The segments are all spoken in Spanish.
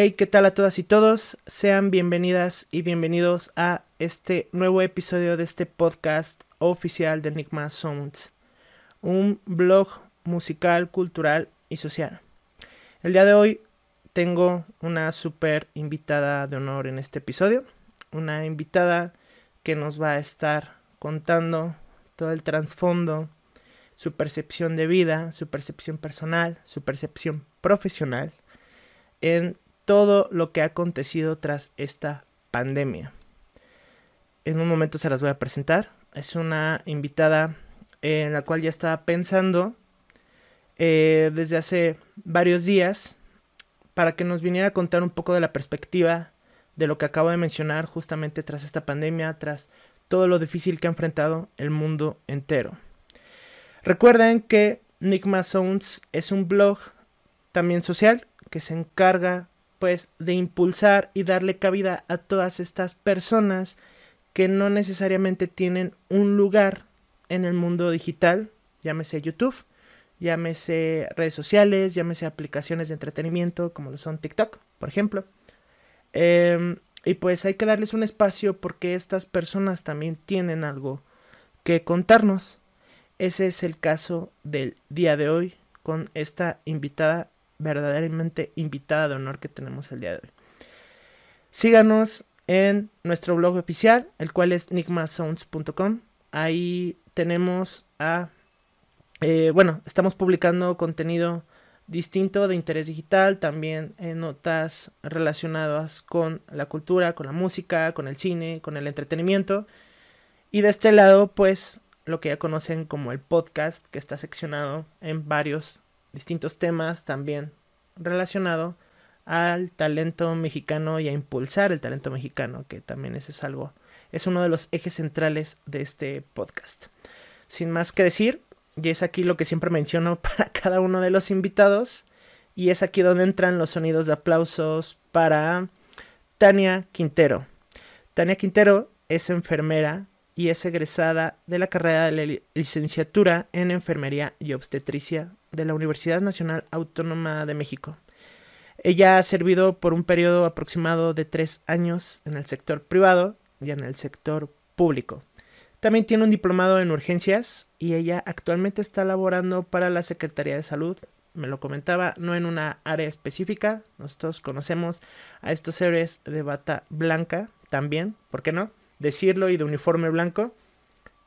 Hey, ¿qué tal a todas y todos? Sean bienvenidas y bienvenidos a este nuevo episodio de este podcast oficial de Enigma Sounds, un blog musical, cultural y social. El día de hoy tengo una super invitada de honor en este episodio, una invitada que nos va a estar contando todo el trasfondo, su percepción de vida, su percepción personal, su percepción profesional en todo lo que ha acontecido tras esta pandemia. En un momento se las voy a presentar. Es una invitada en la cual ya estaba pensando eh, desde hace varios días para que nos viniera a contar un poco de la perspectiva de lo que acabo de mencionar justamente tras esta pandemia, tras todo lo difícil que ha enfrentado el mundo entero. Recuerden que Nigma Sounds es un blog también social que se encarga pues de impulsar y darle cabida a todas estas personas que no necesariamente tienen un lugar en el mundo digital, llámese YouTube, llámese redes sociales, llámese aplicaciones de entretenimiento como lo son TikTok, por ejemplo. Em, y pues hay que darles un espacio porque estas personas también tienen algo que contarnos. Ese es el caso del día de hoy con esta invitada verdaderamente invitada de honor que tenemos el día de hoy. Síganos en nuestro blog oficial, el cual es nigmasounds.com. Ahí tenemos a... Eh, bueno, estamos publicando contenido distinto de interés digital, también en notas relacionadas con la cultura, con la música, con el cine, con el entretenimiento. Y de este lado, pues, lo que ya conocen como el podcast, que está seccionado en varios distintos temas también relacionado al talento mexicano y a impulsar el talento mexicano, que también es algo, es uno de los ejes centrales de este podcast. Sin más que decir, y es aquí lo que siempre menciono para cada uno de los invitados, y es aquí donde entran los sonidos de aplausos para Tania Quintero. Tania Quintero es enfermera y es egresada de la carrera de licenciatura en enfermería y obstetricia de la Universidad Nacional Autónoma de México. Ella ha servido por un periodo aproximado de tres años en el sector privado y en el sector público. También tiene un diplomado en urgencias y ella actualmente está laborando para la Secretaría de Salud. Me lo comentaba, no en una área específica. Nosotros conocemos a estos héroes de bata blanca también, ¿por qué no? Decirlo y de uniforme blanco,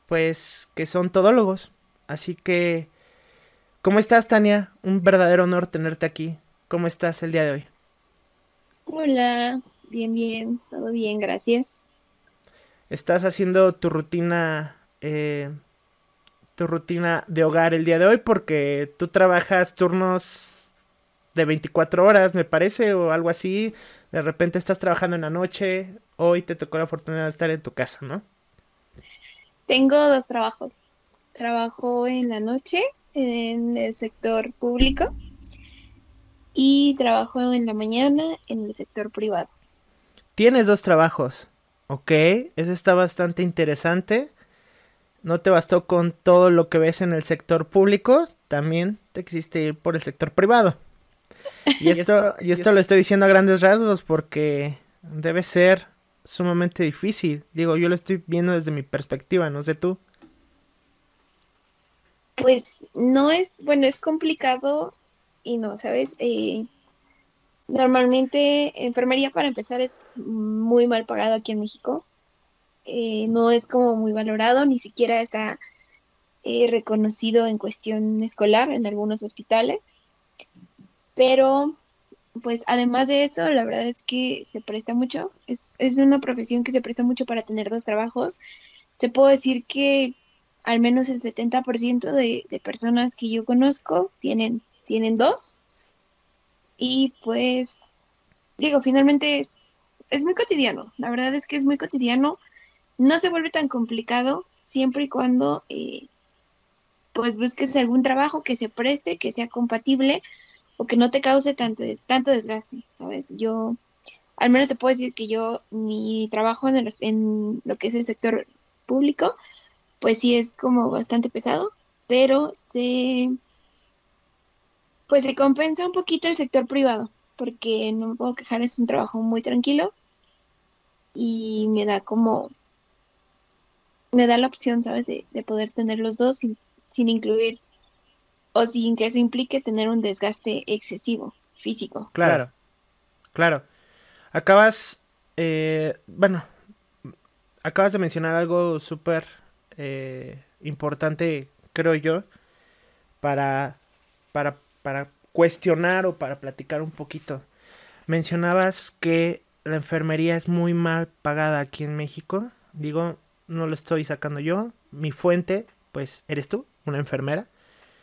pues que son todólogos. Así que ¿Cómo estás, Tania? Un verdadero honor tenerte aquí. ¿Cómo estás el día de hoy? Hola, bien, bien, todo bien, gracias. ¿Estás haciendo tu rutina, eh, tu rutina de hogar el día de hoy? Porque tú trabajas turnos de 24 horas, me parece, o algo así. De repente estás trabajando en la noche. Hoy te tocó la oportunidad de estar en tu casa, ¿no? Tengo dos trabajos. Trabajo en la noche en el sector público y trabajo en la mañana en el sector privado. Tienes dos trabajos, ok, eso está bastante interesante. No te bastó con todo lo que ves en el sector público, también te quisiste ir por el sector privado. Y esto, y esto lo estoy diciendo a grandes rasgos porque debe ser sumamente difícil. Digo, yo lo estoy viendo desde mi perspectiva, no sé tú. Pues no es, bueno, es complicado y no, ¿sabes? Eh, normalmente enfermería para empezar es muy mal pagado aquí en México. Eh, no es como muy valorado, ni siquiera está eh, reconocido en cuestión escolar en algunos hospitales. Pero, pues además de eso, la verdad es que se presta mucho. Es, es una profesión que se presta mucho para tener dos trabajos. Te puedo decir que al menos el 70% de, de personas que yo conozco tienen, tienen dos. Y pues, digo, finalmente es, es muy cotidiano. La verdad es que es muy cotidiano. No se vuelve tan complicado siempre y cuando eh, pues busques algún trabajo que se preste, que sea compatible o que no te cause tanto, tanto desgaste, ¿sabes? Yo, al menos te puedo decir que yo, mi trabajo en, en lo que es el sector público, pues sí es como bastante pesado, pero se pues se compensa un poquito el sector privado. porque no me puedo quejar, es un trabajo muy tranquilo y me da como, me da la opción, ¿sabes?, de, poder tener los dos sin, sin incluir o sin que eso implique tener un desgaste excesivo físico. Claro, claro. Acabas, eh, bueno, acabas de mencionar algo súper eh, importante, creo yo, para, para, para cuestionar o para platicar un poquito. Mencionabas que la enfermería es muy mal pagada aquí en México. Digo, no lo estoy sacando yo. Mi fuente, pues, eres tú, una enfermera.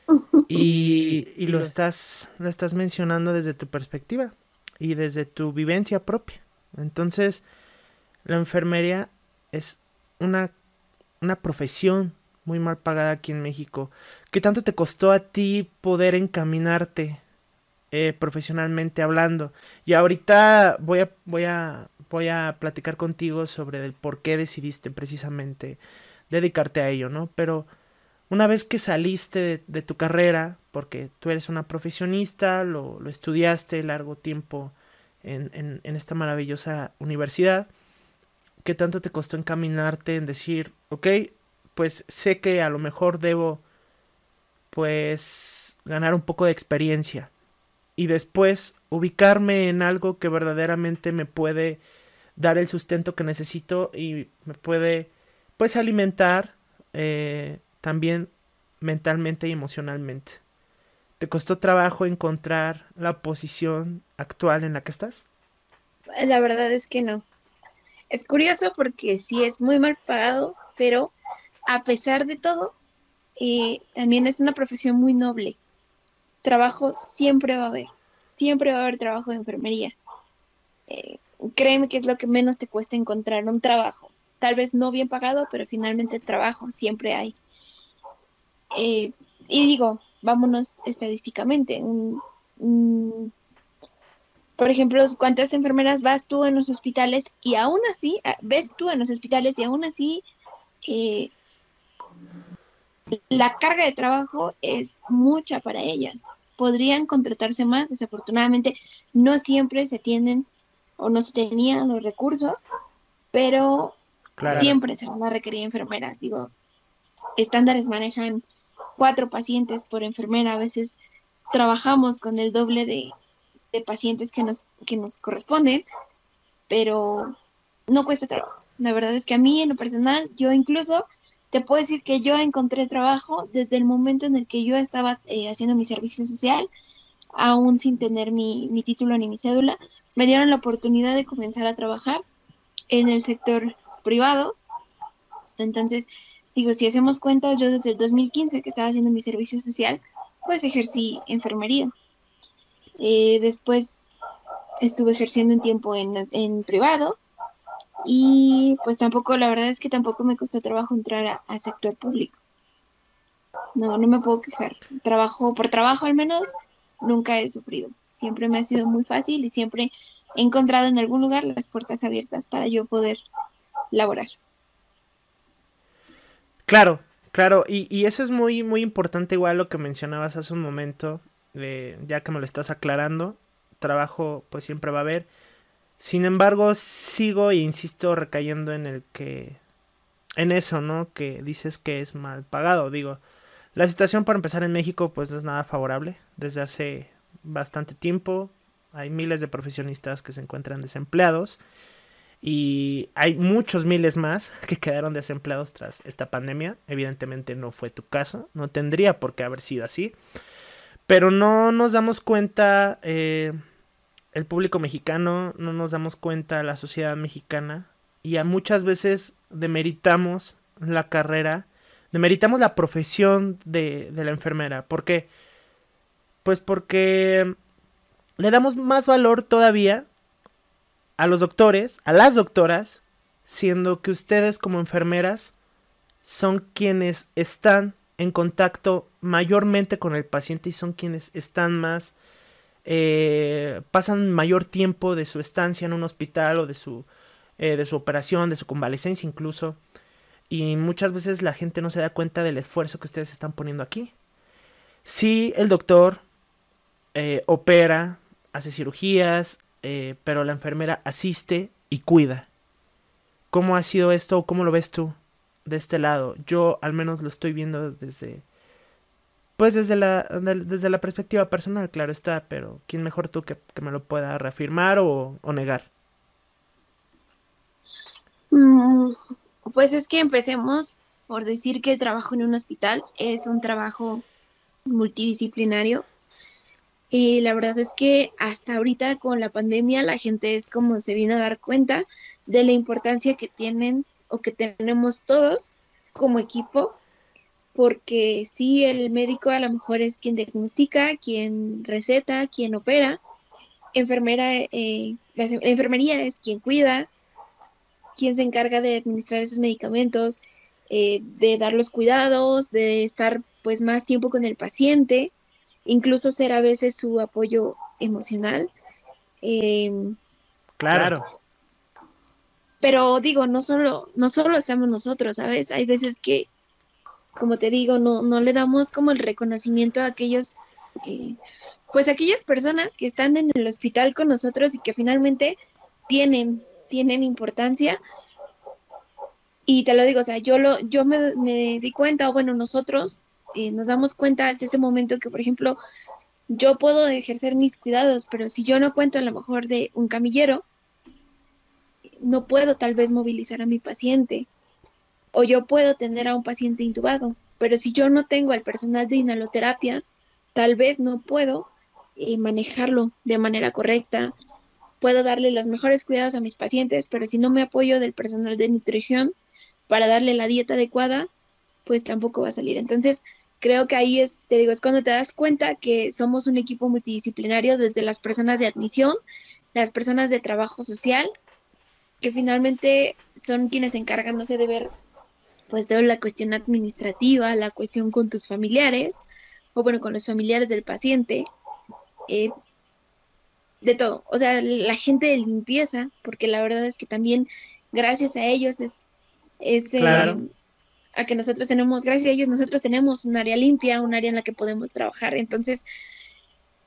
Y, y lo, estás, lo estás mencionando desde tu perspectiva y desde tu vivencia propia. Entonces, la enfermería es una, una profesión muy mal pagada aquí en México. ¿Qué tanto te costó a ti poder encaminarte eh, profesionalmente hablando? Y ahorita voy a, voy a, voy a platicar contigo sobre el por qué decidiste precisamente dedicarte a ello, ¿no? Pero una vez que saliste de, tu carrera, porque tú eres una profesionista, lo, lo estudiaste largo tiempo en, en, en, esta maravillosa universidad, ¿qué tanto te costó encaminarte en decir, ok, pues sé que a lo mejor debo pues ganar un poco de experiencia y después ubicarme en algo que verdaderamente me puede dar el sustento que necesito y me puede pues alimentar eh, también mentalmente y emocionalmente. ¿Te costó trabajo encontrar la posición actual en la que estás? La verdad es que no. Es curioso porque sí es muy mal pagado, pero a pesar de todo, eh, también es una profesión muy noble. Trabajo siempre va a haber, siempre va a haber trabajo de enfermería. Eh, créeme que es lo que menos te cuesta encontrar un trabajo. Tal vez no bien pagado, pero finalmente trabajo siempre hay. Eh, y digo, vámonos estadísticamente. Por ejemplo, ¿cuántas enfermeras vas tú en los hospitales y aún así, ah, ves tú en los hospitales y aún así la carga de trabajo es mucha para ellas. Podrían contratarse más, desafortunadamente no siempre se tienen o no se tenían los recursos, pero siempre se van a requerir enfermeras. Digo, estándares manejan cuatro pacientes por enfermera, a veces trabajamos con el doble de, de pacientes que nos, que nos corresponden, pero no cuesta trabajo. La verdad es que a mí en lo personal, yo incluso te puedo decir que yo encontré trabajo desde el momento en el que yo estaba eh, haciendo mi servicio social, aún sin tener mi, título ni mi cédula, me dieron la oportunidad de comenzar a trabajar en el sector privado. Entonces, digo, si hacemos cuentas, yo desde el 2015 que estaba haciendo mi servicio social, pues ejercí enfermería. Eh, después estuve ejerciendo un tiempo en, en privado y pues tampoco, la verdad es que tampoco me costó trabajo entrar a, sector público. No, no me puedo quejar. Trabajo, por trabajo al menos, nunca he sufrido. Siempre me ha sido muy fácil y siempre he encontrado en algún lugar las puertas abiertas para yo poder laborar. Claro, claro, y, y eso es muy, muy importante igual lo que mencionabas hace un momento, ya que me lo estás aclarando, trabajo pues siempre va a haber sin embargo, sigo e insisto recayendo en el que. En eso, ¿no? Que dices que es mal pagado. Digo, la situación para empezar en México, pues no es nada favorable. Desde hace bastante tiempo hay miles de profesionistas que se encuentran desempleados. Y hay muchos miles más que quedaron desempleados tras esta pandemia. Evidentemente no fue tu caso. No tendría por qué haber sido así. Pero no nos damos cuenta. Eh, el público mexicano, no nos damos cuenta, la sociedad mexicana, y a muchas veces demeritamos la carrera, demeritamos la profesión de, de la enfermera. ¿Por qué? Pues porque le damos más valor todavía a los doctores, a las doctoras, siendo que ustedes como enfermeras son quienes están en contacto mayormente con el paciente y son quienes están más eh, pasan mayor tiempo de su estancia en un hospital o de su, eh, de su operación, de su convalecencia incluso. Y muchas veces la gente no se da cuenta del esfuerzo que ustedes están poniendo aquí. Si el doctor eh, opera hace cirugías, pero la enfermera asiste y cuida. ¿Cómo ha sido esto cómo lo ves tú de este lado? Yo al menos lo estoy viendo desde, pues desde la, desde la perspectiva personal, claro está, pero ¿quién mejor tú que, me lo pueda reafirmar o, negar? Mm, pues es que empecemos por decir que el trabajo en un hospital es un trabajo multidisciplinario. Y la verdad es que hasta ahorita con la pandemia la gente es como se viene a dar cuenta de la importancia que tienen o que tenemos todos como equipo porque sí, el médico a lo mejor es quien diagnostica, quien receta, quien opera, enfermera, eh, la, enfermería es quien cuida, quien se encarga de administrar esos medicamentos, eh, de dar los cuidados, de estar pues más tiempo con el paciente, incluso ser a veces su apoyo emocional. Em, claro. Pero digo, no solo, no solo estamos nosotros, ¿sabes? Hay veces que como te digo, no, no le damos como el reconocimiento a aquellos, eh, pues aquellas personas que están en el hospital con nosotros y que finalmente tienen, tienen importancia. Y te lo digo, o sea, yo, lo, yo me, di cuenta, o bueno, nosotros eh, nos damos cuenta hasta este momento que, por ejemplo, yo puedo ejercer mis cuidados, pero si yo no cuento a lo mejor de un camillero, no puedo tal vez movilizar a mi paciente o yo puedo tener a un paciente intubado, pero si yo no tengo el personal de inhaloterapia, tal vez no puedo eh, manejarlo de manera correcta. Puedo darle los mejores cuidados a mis pacientes, pero si no me apoyo del personal de nutrición para darle la dieta adecuada, pues tampoco va a salir. Entonces, creo que ahí es, te digo, es cuando te das cuenta que somos un equipo multidisciplinario desde las personas de admisión, las personas de trabajo social, que finalmente son quienes se encargan, no sé, de ver pues de la cuestión administrativa, la cuestión con tus familiares, o bueno, con los familiares del paciente, eh, de todo. O sea, la gente de limpieza, porque la verdad es que también gracias a ellos es, es eh, a que nosotros tenemos, gracias a ellos nosotros tenemos un área limpia, un área en la que podemos trabajar. Entonces,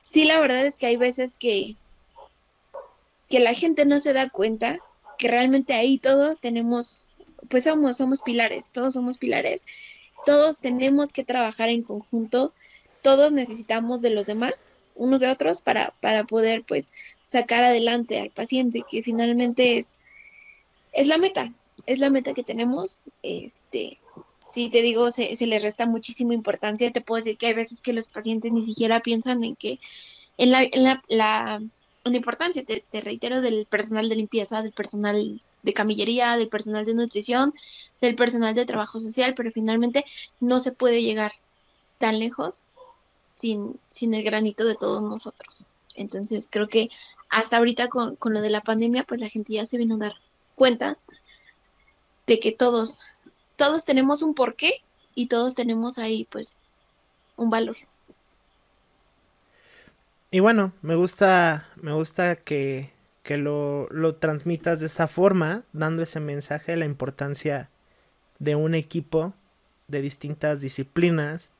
sí, la verdad es que hay veces que, que la gente no se da cuenta que realmente ahí todos tenemos pues somos, somos pilares, todos somos pilares, todos tenemos que trabajar en conjunto, todos necesitamos de los demás, unos de otros, para, para poder pues sacar adelante al paciente, que finalmente es, es la meta, es la meta que tenemos. Este, si te digo, se, se le resta muchísima importancia, te puedo decir que hay veces que los pacientes ni siquiera piensan en que en la, en la, la, importancia, te, te reitero, del personal de limpieza, del personal de camillería, del personal de nutrición, del personal de trabajo social, pero finalmente no se puede llegar tan lejos sin, sin el granito de todos nosotros. Entonces creo que hasta ahorita con, con lo de la pandemia, pues la gente ya se vino a dar cuenta de que todos, todos tenemos un porqué y todos tenemos ahí pues un valor. Y bueno, me gusta, me gusta que, que lo, lo transmitas de esta forma, dando ese mensaje de la importancia de un equipo de distintas disciplinas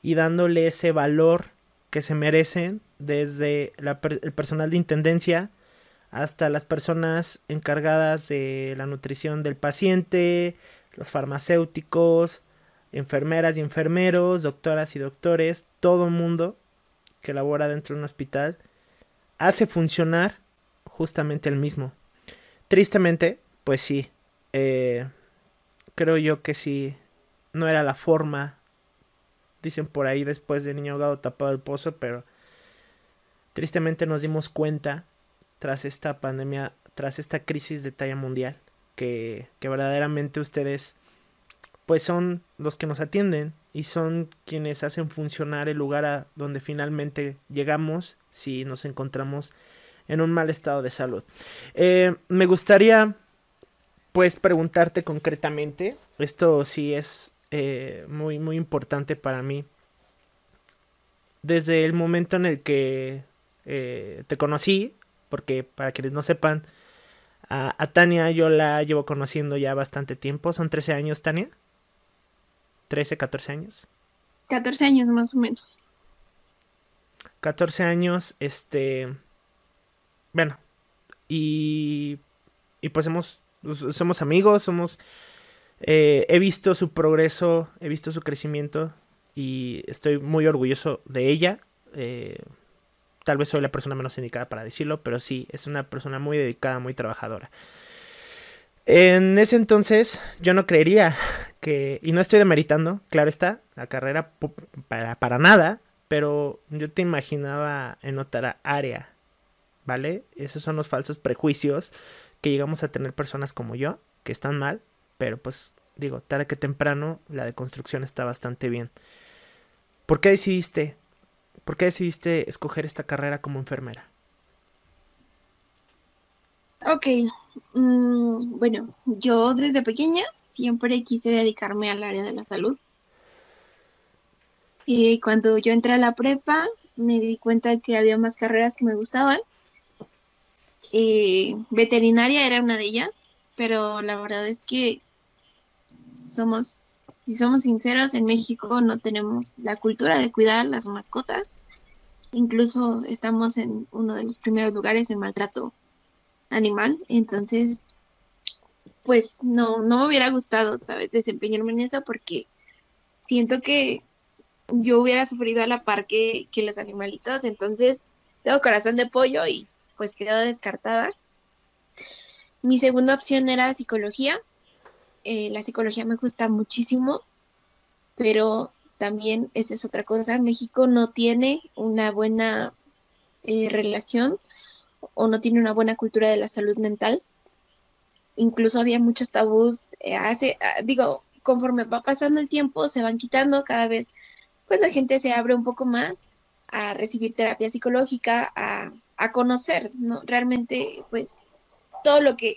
y dándole ese valor que se merecen desde el personal de intendencia hasta las personas encargadas de la nutrición del paciente, los farmacéuticos, enfermeras y enfermeros, doctoras y doctores, todo el mundo que labora dentro de un hospital hace funcionar justamente el mismo. Tristemente, pues sí, eh, creo yo que sí, no era la forma, dicen por ahí después de niño ahogado tapado el pozo, pero tristemente nos dimos cuenta tras esta pandemia, tras esta crisis de talla mundial, que, que verdaderamente ustedes pues son los que nos atienden y son quienes hacen funcionar el lugar a donde finalmente llegamos si nos encontramos en un mal estado de salud. Eh, me gustaría, pues, preguntarte concretamente, esto sí es eh, muy, muy importante para mí. Desde el momento en el que eh, te conocí, porque para quienes no sepan, a, a, Tania yo la llevo conociendo ya bastante tiempo, son 13 años, Tania. 13, 14 años. 14 años más o menos. 14 años, este, bueno, y, y pues hemos, somos amigos, somos, eh, he visto su progreso, he visto su crecimiento y estoy muy orgulloso de ella. Eh, tal vez soy la persona menos indicada para decirlo, pero sí, es una persona muy dedicada, muy trabajadora. En ese entonces yo no creería y no estoy demeritando, claro está, la carrera para, para nada, pero yo te imaginaba en otra área, ¿vale? Esos son los falsos prejuicios que llegamos a tener personas como yo, que están mal, pero pues digo, tarde que temprano la deconstrucción está bastante bien. ¿Por qué decidiste, por qué decidiste escoger esta carrera como enfermera? Ok, mm, bueno, yo desde pequeña siempre quise dedicarme al área de la salud. Y cuando yo entré a la prepa, me di cuenta que había más carreras que me gustaban. Eh, veterinaria era una de ellas, pero la verdad es que somos, si somos sinceros, en México no tenemos la cultura de cuidar las mascotas. Incluso estamos en uno de los primeros lugares en maltrato animal, entonces, pues no, no me hubiera gustado, ¿sabes? Desempeñarme en eso porque siento que yo hubiera sufrido a la par que, los animalitos, entonces tengo corazón de pollo y pues quedó descartada. Mi segunda opción era psicología. Eh, la psicología me gusta muchísimo, pero también esa es otra cosa. México no tiene una buena eh, relación o no tiene una buena cultura de la salud mental. Incluso había muchos tabús. Eh, ah, digo, conforme va pasando el tiempo, se van quitando cada vez, pues la gente se abre un poco más a recibir terapia psicológica, a, a conocer, ¿no? Realmente, pues, todo lo que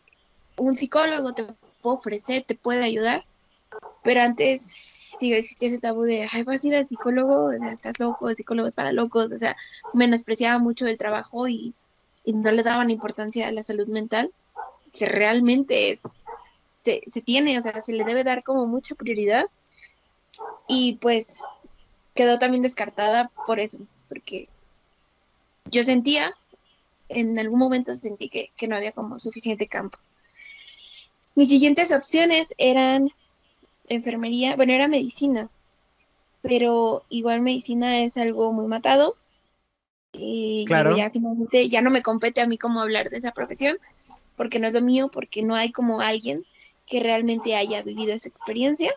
un psicólogo te puede ofrecer, te puede ayudar. Pero antes, digo, existía ese tabú de, ay, vas a ir al psicólogo, o sea, estás loco, el psicólogo es para locos, o sea, menospreciaba mucho el trabajo y y no le daban importancia a la salud mental, que realmente es, se, se tiene, o sea, se le debe dar como mucha prioridad. Y pues quedó también descartada por eso, porque yo sentía, en algún momento sentí que, que no había como suficiente campo. Mis siguientes opciones eran enfermería, bueno, era medicina, pero igual medicina es algo muy matado y claro. ya finalmente ya no me compete a mí cómo hablar de esa profesión, porque no es lo mío, porque no hay como alguien que realmente haya vivido esa experiencia.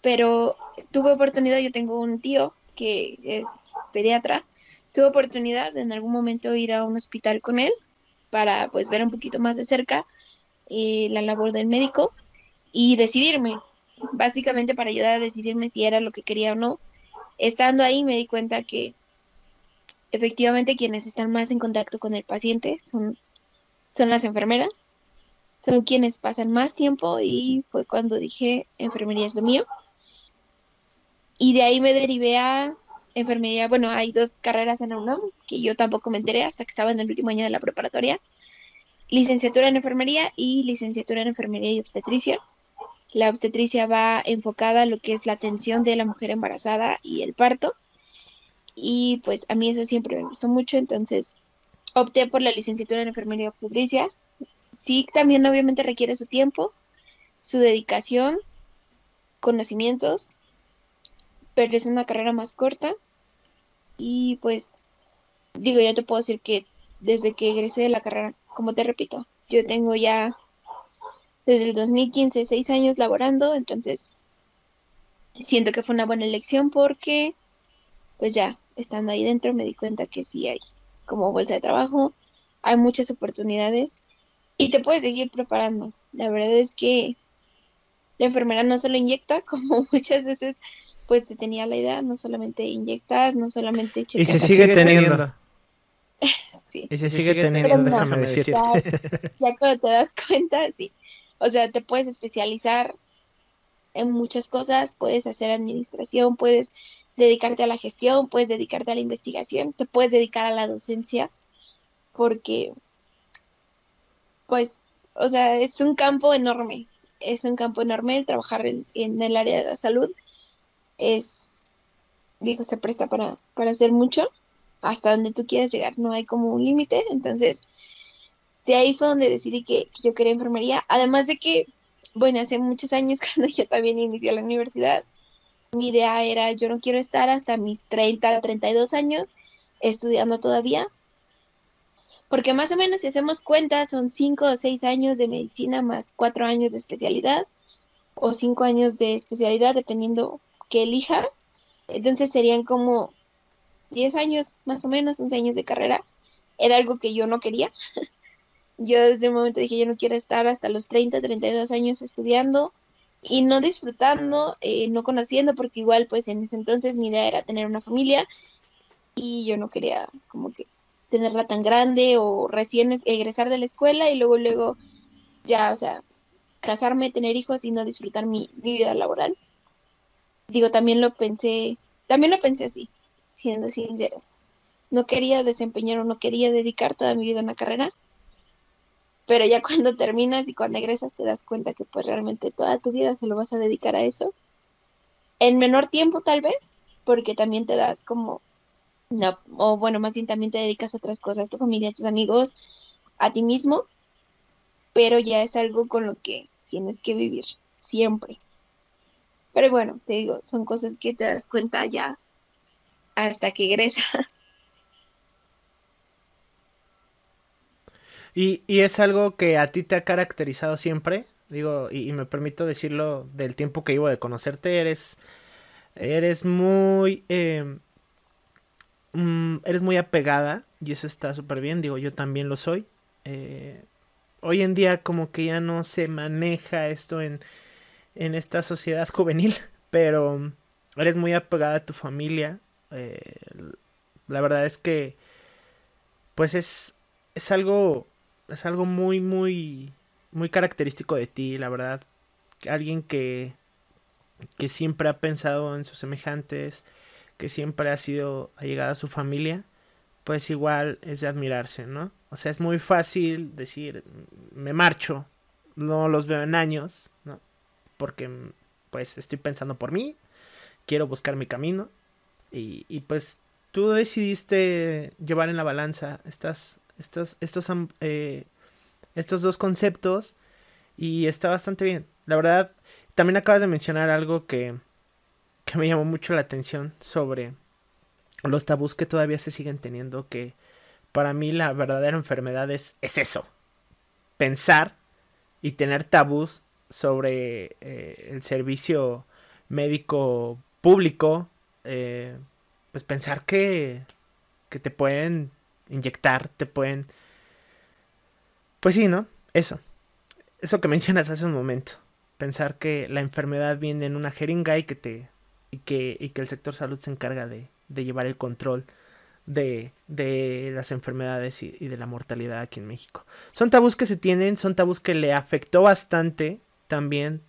Pero tuve oportunidad, yo tengo un tío que es pediatra, tuve oportunidad de en algún momento ir a un hospital con él para pues ver un poquito más de cerca eh, la labor del médico y decidirme, básicamente para ayudar a decidirme si era lo que quería o no. Estando ahí me di cuenta que efectivamente quienes están más en contacto con el paciente son, son las enfermeras, son quienes pasan más tiempo y fue cuando dije enfermería es lo mío. Y de ahí me derivé a enfermería, bueno, hay dos carreras en la UNAM que yo tampoco me enteré hasta que estaba en el último año de la preparatoria. Licenciatura en enfermería y licenciatura en enfermería y obstetricia. La obstetricia va enfocada a lo que es la atención de la mujer embarazada y el parto y pues a mí eso siempre me gustó mucho, entonces opté por la licenciatura en enfermería obstetricia. Sí, también obviamente requiere su tiempo, su dedicación, conocimientos, pero es una carrera más corta y pues digo, ya te puedo decir que desde que egresé de la carrera, como te repito, yo tengo ya desde el 2015 seis años laborando, entonces siento que fue una buena elección porque pues ya estando ahí dentro me di cuenta que sí hay como bolsa de trabajo, hay muchas oportunidades y te puedes seguir preparando. La verdad es que la enfermera no solo inyecta, como muchas veces pues se tenía la idea, no solamente inyectas, no solamente Y se sigue teniendo. sí. Y se sigue teniendo, déjame Ya, ya cuando te das cuenta, sí. O sea, te puedes especializar en muchas cosas, puedes hacer administración, puedes dedicarte a la gestión, puedes dedicarte a la investigación, te puedes dedicar a la docencia, porque, pues, o sea, es un campo enorme, es un campo enorme trabajar en, el área de la salud, es, digo, se presta para, para hacer mucho, hasta donde tú quieras llegar, no hay como un límite, entonces de ahí fue donde decidí que, que, yo quería enfermería, además de que, bueno, hace muchos años cuando yo también inicié la universidad, mi idea era, yo no quiero estar hasta mis 30, 32 años estudiando todavía, porque más o menos si hacemos cuenta son 5 o 6 años de medicina más 4 años de especialidad o 5 años de especialidad dependiendo que elijas, entonces serían como 10 años más o menos, 11 años de carrera, era algo que yo no quería. yo desde el momento dije, yo no quiero estar hasta los 30, 32 años estudiando y no disfrutando, eh, no conociendo, porque igual pues en ese entonces mi idea era tener una familia y yo no quería como que tenerla tan grande o recién egresar de la escuela y luego luego ya, o sea, casarme, tener hijos y no disfrutar mi, mi vida laboral. Digo, también lo pensé, también lo pensé así, siendo sinceros. No quería desempeñar o no quería dedicar toda mi vida a una carrera pero ya cuando terminas y cuando egresas te das cuenta que pues realmente toda tu vida se lo vas a dedicar a eso. En menor tiempo tal vez, porque también te das como, no, o bueno, más bien también te dedicas a otras cosas, tu familia, tus amigos, a ti mismo, pero ya es algo con lo que tienes que vivir siempre. Pero bueno, te digo, son cosas que te das cuenta ya hasta que egresas. Y, y, es algo que a ti te ha caracterizado siempre. Digo, y, me permito decirlo del tiempo que llevo de conocerte. Eres. Eres muy. Eh, mm, eres muy apegada. Y eso está súper bien. Digo, yo también lo soy. Eh, hoy en día, como que ya no se maneja esto en, en esta sociedad juvenil. Pero eres muy apegada a tu familia. Eh, la verdad es que. Pues es. Es algo es algo muy, muy, muy característico de ti, la verdad. Alguien que, que siempre ha pensado en sus semejantes, que siempre ha sido allegada a su familia, pues igual es de admirarse, ¿no? O sea, es muy fácil decir, me marcho, no los veo en años, ¿no? Porque pues estoy pensando por mí, quiero buscar mi camino y, y pues tú decidiste llevar en la balanza estas estos, estos, eh, estos dos conceptos y está bastante bien. La verdad, también acabas de mencionar algo que, que me llamó mucho la atención sobre los tabús que todavía se siguen teniendo, que para mí la verdadera enfermedad es, es eso, pensar y tener tabús sobre eh, el servicio médico público, eh, pues pensar que, que te pueden inyectar, te pueden... Pues sí, ¿no? Eso. Eso que mencionas hace un momento. Pensar que la enfermedad viene en una jeringa y que te... y que, y que el sector salud se encarga de, de llevar el control de, de las enfermedades y, y, de la mortalidad aquí en México. Son tabús que se tienen, son tabús que le afectó bastante también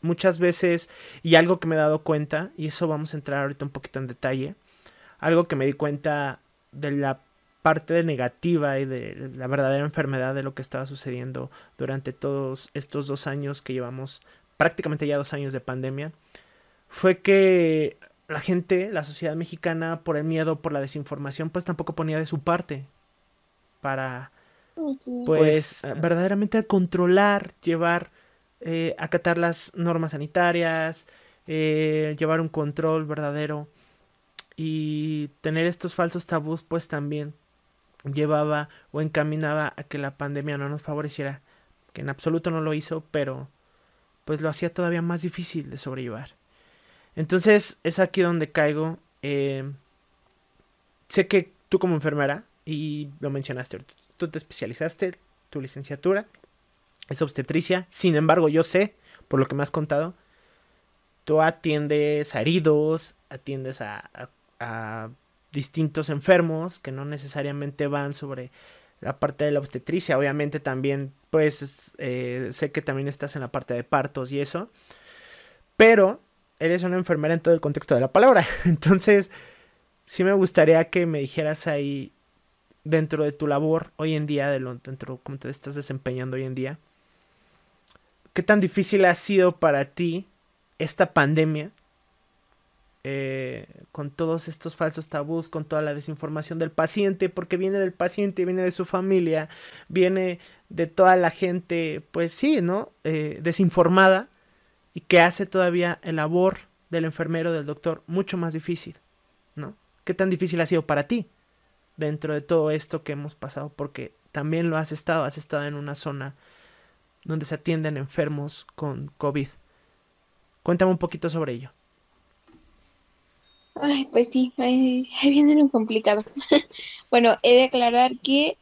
muchas veces y algo que me he dado cuenta, y eso vamos a entrar ahorita un poquito en detalle, algo que me di cuenta de la parte negativa y de la verdadera enfermedad de lo que estaba sucediendo durante todos estos dos años que llevamos, prácticamente ya dos años de pandemia, fue que la gente, la sociedad mexicana, por el miedo, por la desinformación, pues tampoco ponía de su parte para, pues, pues verdaderamente controlar, llevar, eh, acatar las normas sanitarias, eh, llevar un control verdadero y tener estos falsos tabús, pues también llevaba o encaminaba a que la pandemia no nos favoreciera, que en absoluto no lo hizo, pero pues lo hacía todavía más difícil de sobrellevar. Entonces es aquí donde caigo. Eh, sé que tú como enfermera, y lo mencionaste, tú te especializaste, tu licenciatura es obstetricia, sin embargo yo sé, por lo que me has contado, tú atiendes a heridos, atiendes a, distintos enfermos que no necesariamente van sobre la parte de la obstetricia. Obviamente también, pues, eh, sé que también estás en la parte de partos y eso. Pero eres una enfermera en todo el contexto de la palabra. Entonces, sí me gustaría que me dijeras ahí, dentro de tu labor hoy en día, de lo, dentro cómo te estás desempeñando hoy en día, qué tan difícil ha sido para ti esta pandemia eh, con todos estos falsos tabús, con toda la desinformación del paciente, porque viene del paciente, viene de su familia, viene de toda la gente, pues sí, ¿no? Eh, desinformada y que hace todavía el labor del enfermero, del doctor, mucho más difícil, ¿no? ¿Qué tan difícil ha sido para ti dentro de todo esto que hemos pasado? Porque también lo has estado, has estado en una zona donde se atienden enfermos con COVID. Cuéntame un poquito sobre ello. Ay, pues sí, ahí, viene lo complicado. bueno, he de aclarar que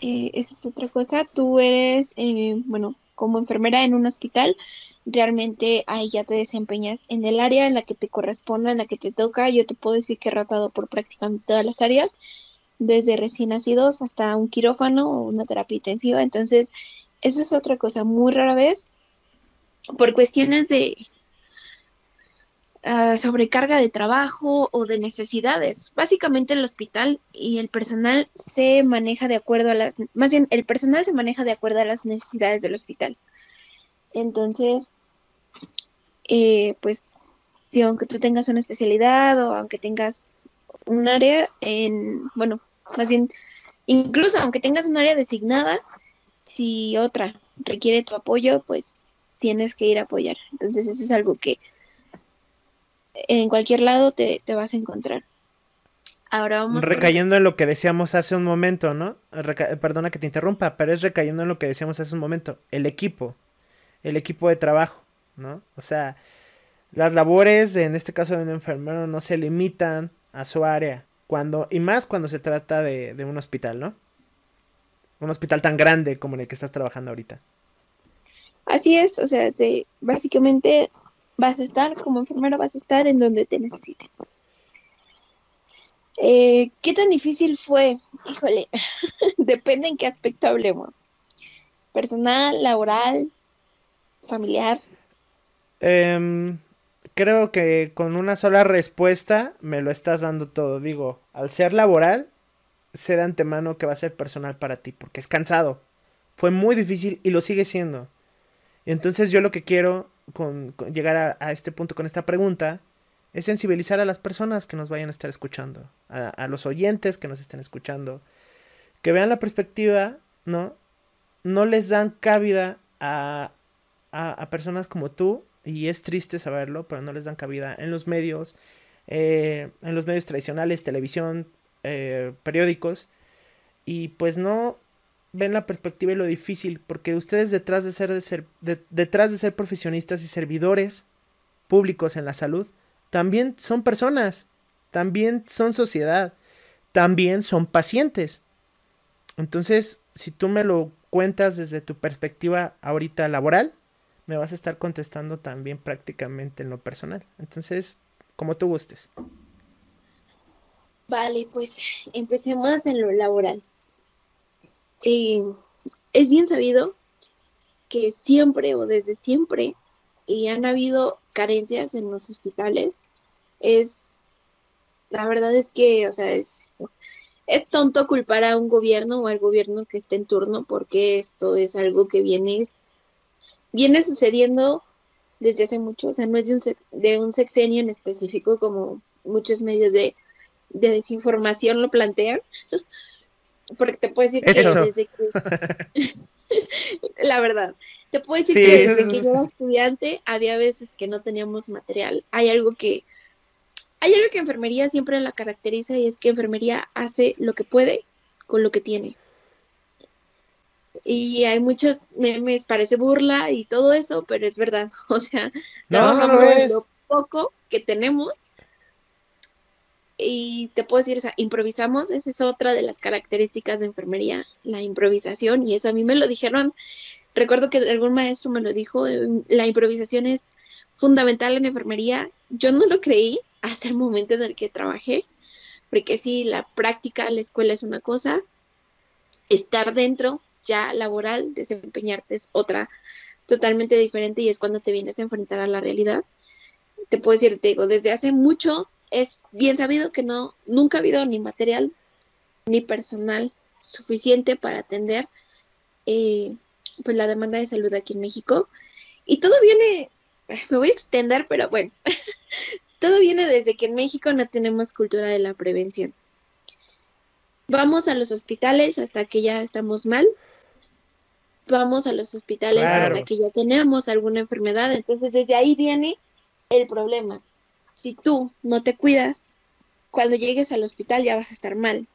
eh, esa es otra cosa. Tú eres, eh, bueno, como enfermera en un hospital, realmente ahí ya te desempeñas en el área en la que te corresponda, en la que te toca. Yo te puedo decir que he rotado por prácticamente todas las áreas, desde recién nacidos hasta un quirófano o una terapia intensiva. Entonces, esa es otra cosa muy rara vez. Por cuestiones de, Ah, sobrecarga de trabajo o de necesidades. Básicamente el hospital y el personal se maneja de acuerdo a las, más bien el personal se maneja de acuerdo a las necesidades del hospital. Entonces, eh, pues, digo, aunque tú tengas una especialidad o aunque tengas un área en, bueno, más bien, incluso aunque tengas un área designada, si otra requiere tu apoyo, pues tienes que ir a apoyar. Entonces, eso es algo que en cualquier lado te, vas a encontrar. Ahora vamos recayendo en lo que decíamos hace un momento, ¿no? perdona que te interrumpa, pero es recayendo en lo que decíamos hace un momento, el equipo, el equipo de trabajo, ¿no? O sea, las labores, en este caso de un enfermero, no se limitan a su área, cuando y más cuando se trata de, de un hospital, ¿no? Un hospital tan grande como en el que estás trabajando ahorita. Así es, o sea, básicamente vas a estar, como enfermera vas a estar en donde te necesiten. Eh, ¿Qué tan difícil fue? Híjole, depende en qué aspecto hablemos. Personal, laboral, familiar. Em, creo que con una sola respuesta me lo estás dando todo. Digo, al ser laboral, sé de antemano que va a ser personal para ti, porque es cansado. Fue muy difícil y lo sigue siendo. Entonces yo lo que quiero con, llegar a, este punto con esta pregunta es sensibilizar a las personas que nos vayan a estar escuchando, a, los oyentes que nos estén escuchando, que vean la perspectiva, ¿no? No les dan cabida a, a, personas como tú, y es triste saberlo, pero no les dan cabida en los medios, eh, en los medios tradicionales, televisión, eh, periódicos, y pues no, ven la perspectiva y lo difícil, porque ustedes detrás de ser, de ser detrás de ser profesionistas y servidores públicos en la salud, también son personas, también son sociedad, también son pacientes. Entonces, si tú me lo cuentas desde tu perspectiva ahorita laboral, me vas a estar contestando también prácticamente en lo personal. Entonces, como tú gustes. Vale, pues empecemos en lo laboral. Eh, es bien sabido que siempre o desde siempre han habido carencias en los hospitales. Es, la verdad es que, o sea, es, tonto culpar a un gobierno o al gobierno que esté en turno porque esto es algo que viene, viene sucediendo desde hace mucho, o sea, no es de un, de un sexenio en específico como muchos medios de desinformación lo plantean. Porque te puedo decir que desde que. la verdad. Te puedo decir que desde que yo era estudiante había veces que no teníamos material. Hay algo que. Hay algo que enfermería siempre la caracteriza y es que enfermería hace lo que puede con lo que tiene. Y hay muchos memes, parece burla y todo eso, pero es verdad. O sea, trabajamos lo poco que tenemos y te puedo decir, improvisamos, esa es otra de las características de enfermería, la improvisación, y eso a mí me lo dijeron, recuerdo que algún maestro me lo dijo, em, la improvisación es fundamental en enfermería, yo no lo creí hasta el momento en el que trabajé, porque sí, la práctica, la escuela es una cosa, estar dentro ya laboral, desempeñarte es otra totalmente diferente y es cuando te vienes a enfrentar a la realidad. Te puedo decir, te digo, desde hace mucho es bien sabido que no, nunca ha habido ni material ni personal suficiente para atender eh, pues la demanda de salud aquí en México. Y todo viene, me voy a extender, pero bueno, todo viene desde que en México no tenemos cultura de la prevención. Vamos a los hospitales hasta que ya estamos mal. Vamos a los hospitales hasta que ya tenemos alguna enfermedad. Entonces, desde ahí viene el problema. Si tú no te cuidas, cuando llegues al hospital ya vas a estar mal.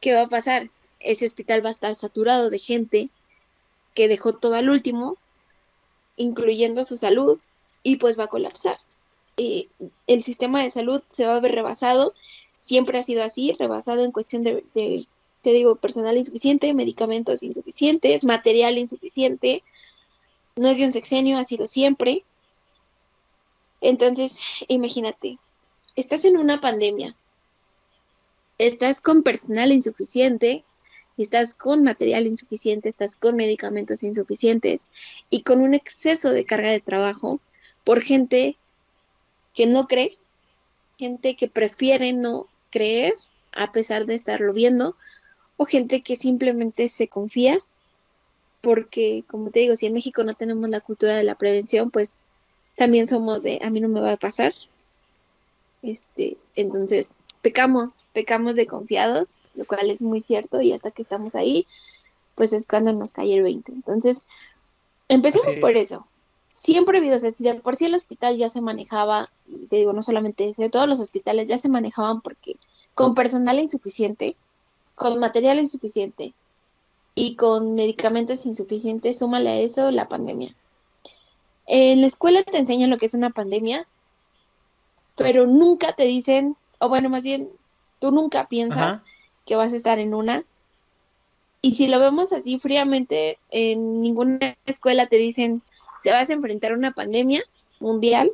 ¿Qué va a pasar? Ese hospital va a estar saturado de gente que dejó todo al último, incluyendo su salud, y pues va a colapsar. Eh, el sistema de salud se va a ver rebasado, siempre ha sido así, rebasado en cuestión de, te digo, personal insuficiente, medicamentos insuficientes, material insuficiente, no es de un sexenio, ha sido siempre. Entonces, imagínate, estás en una pandemia, estás con personal insuficiente, estás con material insuficiente, estás con medicamentos insuficientes y con un exceso de carga de trabajo por gente que no cree, gente que prefiere no creer a pesar de estarlo viendo, o gente que simplemente se confía, porque como te digo, si en México no tenemos la cultura de la prevención, pues también somos de a mí no me va a pasar. Este, entonces, pecamos, pecamos de confiados, lo cual es muy cierto, y hasta que estamos ahí, pues es cuando nos cae el 20. Entonces, empecemos por eso, siempre ha habido, o por sí el hospital ya se manejaba, y te digo, no solamente ese, todos los hospitales ya se manejaban porque con personal insuficiente, con material insuficiente y con medicamentos insuficientes, súmale a eso la pandemia. En la escuela te enseñan lo que es una pandemia, pero nunca te dicen, o bueno, más bien, tú nunca piensas que vas a estar en una. Y si lo vemos así fríamente, en ninguna escuela te dicen, te vas a enfrentar a una pandemia mundial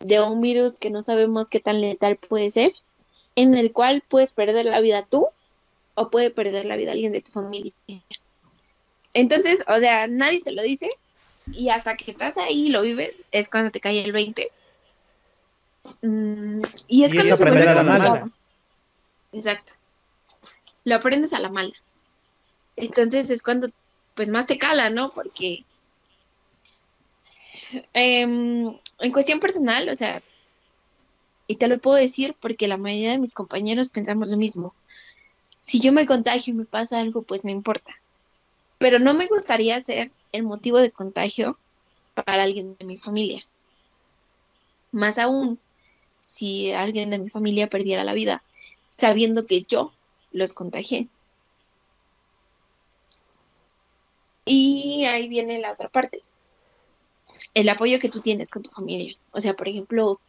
de un virus que no sabemos qué tan letal puede ser, en el cual puedes perder la vida tú o puede perder la vida alguien de tu familia. Entonces, o sea, nadie te lo dice y hasta que estás ahí y lo vives es cuando te cae el 20. Mm, y es cuando se vuelve complicado. Exacto. Lo aprendes a la mala. Entonces es cuando pues más te cala, ¿no? Porque Em, en cuestión personal, o sea, y te lo puedo decir porque la mayoría de mis compañeros pensamos lo mismo. Si yo me contagio y me pasa algo, pues no importa. Pero no me gustaría ser el motivo de contagio para alguien de mi familia. Más aún, si alguien de mi familia perdiera la vida, sabiendo que yo los contagié. Y ahí viene la otra parte el apoyo que tú tienes con tu familia. O sea, por ejemplo,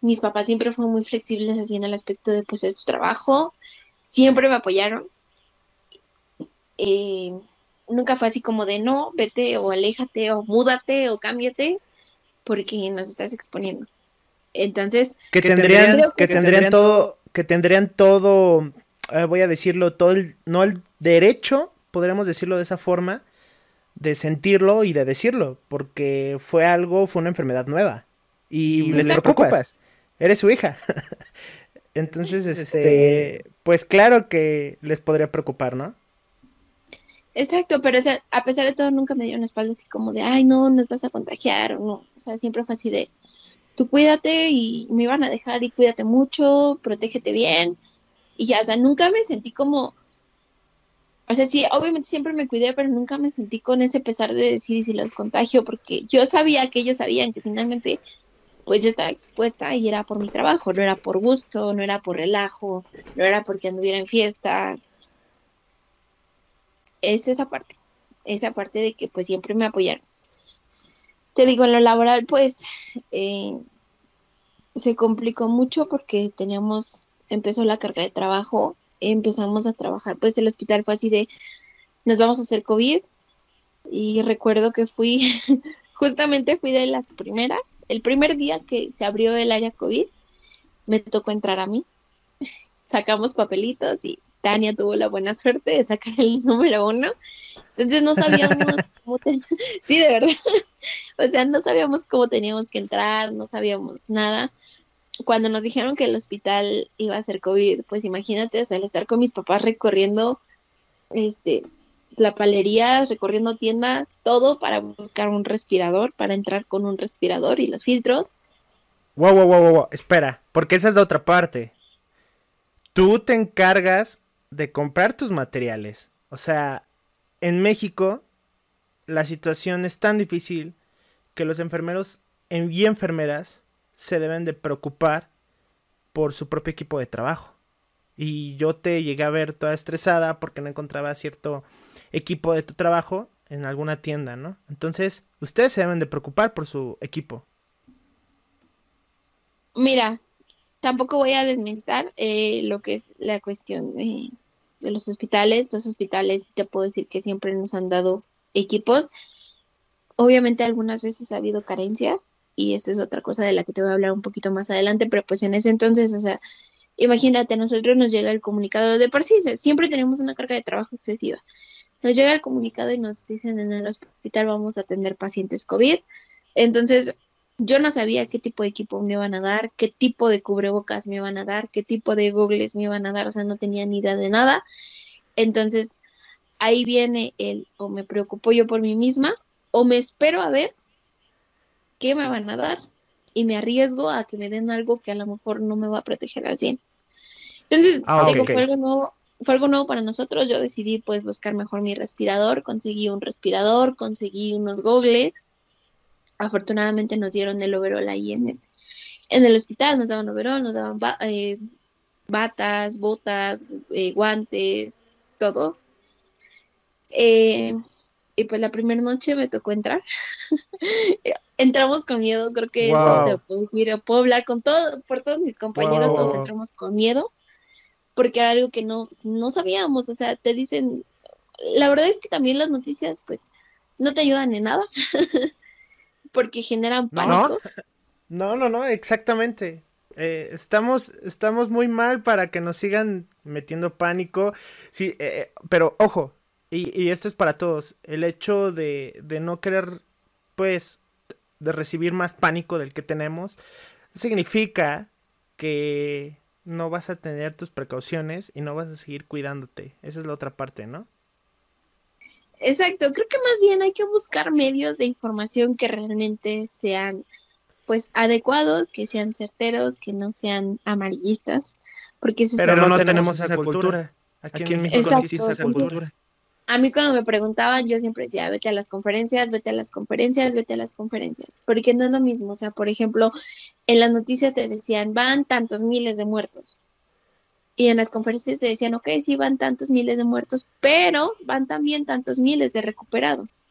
mis papás siempre fueron muy flexibles así en el aspecto de, pues, es tu trabajo, siempre me apoyaron. Eh, nunca fue así como de, no, vete o aléjate o múdate o cámbiate porque nos estás exponiendo. Entonces, que tendrían, que, tendrían todo, que tendrían todo, eh, voy a decirlo, todo el, no el derecho, podríamos decirlo de esa forma, de sentirlo y de decirlo, porque fue algo, fue una enfermedad nueva. Y les preocupas. Eres su hija. Entonces, este, pues claro que les podría preocupar, ¿no? Exacto, pero a pesar de todo nunca me una espalda así como de, ay, no, nos vas a contagiar o no. O sea, siempre fue así de, tú cuídate y me iban a dejar y cuídate mucho, protégete bien. Y ya, o sea, nunca me sentí como, o sea, sí, obviamente siempre me cuidé, pero nunca me sentí con ese pesar de decir si los contagio, porque yo sabía que ellos sabían que finalmente pues yo estaba expuesta y era por mi trabajo, no era por gusto, no era por relajo, no era porque anduviera en fiestas. Es esa parte, esa parte de que pues siempre me apoyaron. Te digo, en lo laboral pues eh, se complicó mucho porque teníamos, empezó la carga de trabajo empezamos a trabajar, pues el hospital fue así de, nos vamos a hacer COVID. Y recuerdo que fui, justamente fui de las primeras, el primer día que se abrió el área COVID, me tocó entrar a mí. Sacamos papelitos y Tania tuvo la buena suerte de sacar el número uno. Entonces no sabíamos cómo, sí, de verdad. o sea, no sabíamos cómo teníamos que entrar, no sabíamos nada cuando nos dijeron que el hospital iba a ser COVID, pues imagínate, o sea, el estar con mis papás recorriendo este la palería, recorriendo tiendas, todo para buscar un respirador, para entrar con un respirador y los filtros. Wow, wow, wow, wow, espera, porque esa es la otra parte. Tú te encargas de comprar tus materiales. O sea, en México la situación es tan difícil que los enfermeros y enfermeras se deben de preocupar por su propio equipo de trabajo. Y yo te llegué a ver toda estresada porque no encontraba cierto equipo de tu trabajo en alguna tienda, ¿no? Entonces, ustedes se deben de preocupar por su equipo. Mira, tampoco voy a desmentir eh, lo que es la cuestión de los hospitales. Los hospitales, te puedo decir que siempre nos han dado equipos. Obviamente algunas veces ha habido carencia y esa es otra cosa de la que te voy a hablar un poquito más adelante, pero pues en ese entonces, o sea, imagínate, a nosotros nos llega el comunicado de por sí, siempre tenemos una carga de trabajo excesiva. Nos llega el comunicado y nos dicen en el hospital vamos a atender pacientes COVID. Entonces, yo no sabía qué tipo de equipo me iban a dar, qué tipo de cubrebocas me iban a dar, qué tipo de googles me iban a dar, o sea, no tenía ni idea de nada. Entonces, ahí viene el o me preocupo yo por mí misma o me espero a ver qué me van a dar y me arriesgo a que me den algo que a lo mejor no me va a proteger al 100. Entonces, ah, digo, fue algo nuevo, fue algo nuevo para nosotros. Yo decidí pues buscar mejor mi respirador, conseguí un respirador, conseguí unos gogles. Afortunadamente nos dieron el overol ahí en el, en el hospital, nos daban overol, nos daban eh, batas, botas, eh, guantes, todo. Eh, y pues la primera noche me tocó entrar. entramos con miedo, creo que te puedo, decir, puedo hablar con todo, por todos mis compañeros, todos entramos con miedo, porque era algo que no, no sabíamos, o sea, te dicen, la verdad es que también las noticias, pues, no te ayudan en nada, porque generan pánico. No, no, no, exactamente. Eh, estamos, estamos muy mal para que nos sigan metiendo pánico. Sí, eh, eh, pero ojo, y, y, esto es para todos, el hecho de, de no querer, pues, de recibir más pánico del que tenemos, significa que no vas a tener tus precauciones y no vas a seguir cuidándote. Esa es la otra parte, ¿no? Exacto, creo que más bien hay que buscar medios de información que realmente sean pues adecuados, que sean certeros, que no sean amarillistas, porque Pero no, tenemos esa cultura. Aquí, en México sí esa cultura a mí cuando me preguntaban, yo siempre decía, vete a las conferencias, vete a las conferencias, vete a las conferencias, porque no es lo mismo. O sea, por ejemplo, en las noticias te decían, van tantos miles de muertos. Y en las conferencias te decían, ok, sí, van tantos miles de muertos, pero van también tantos miles de recuperados.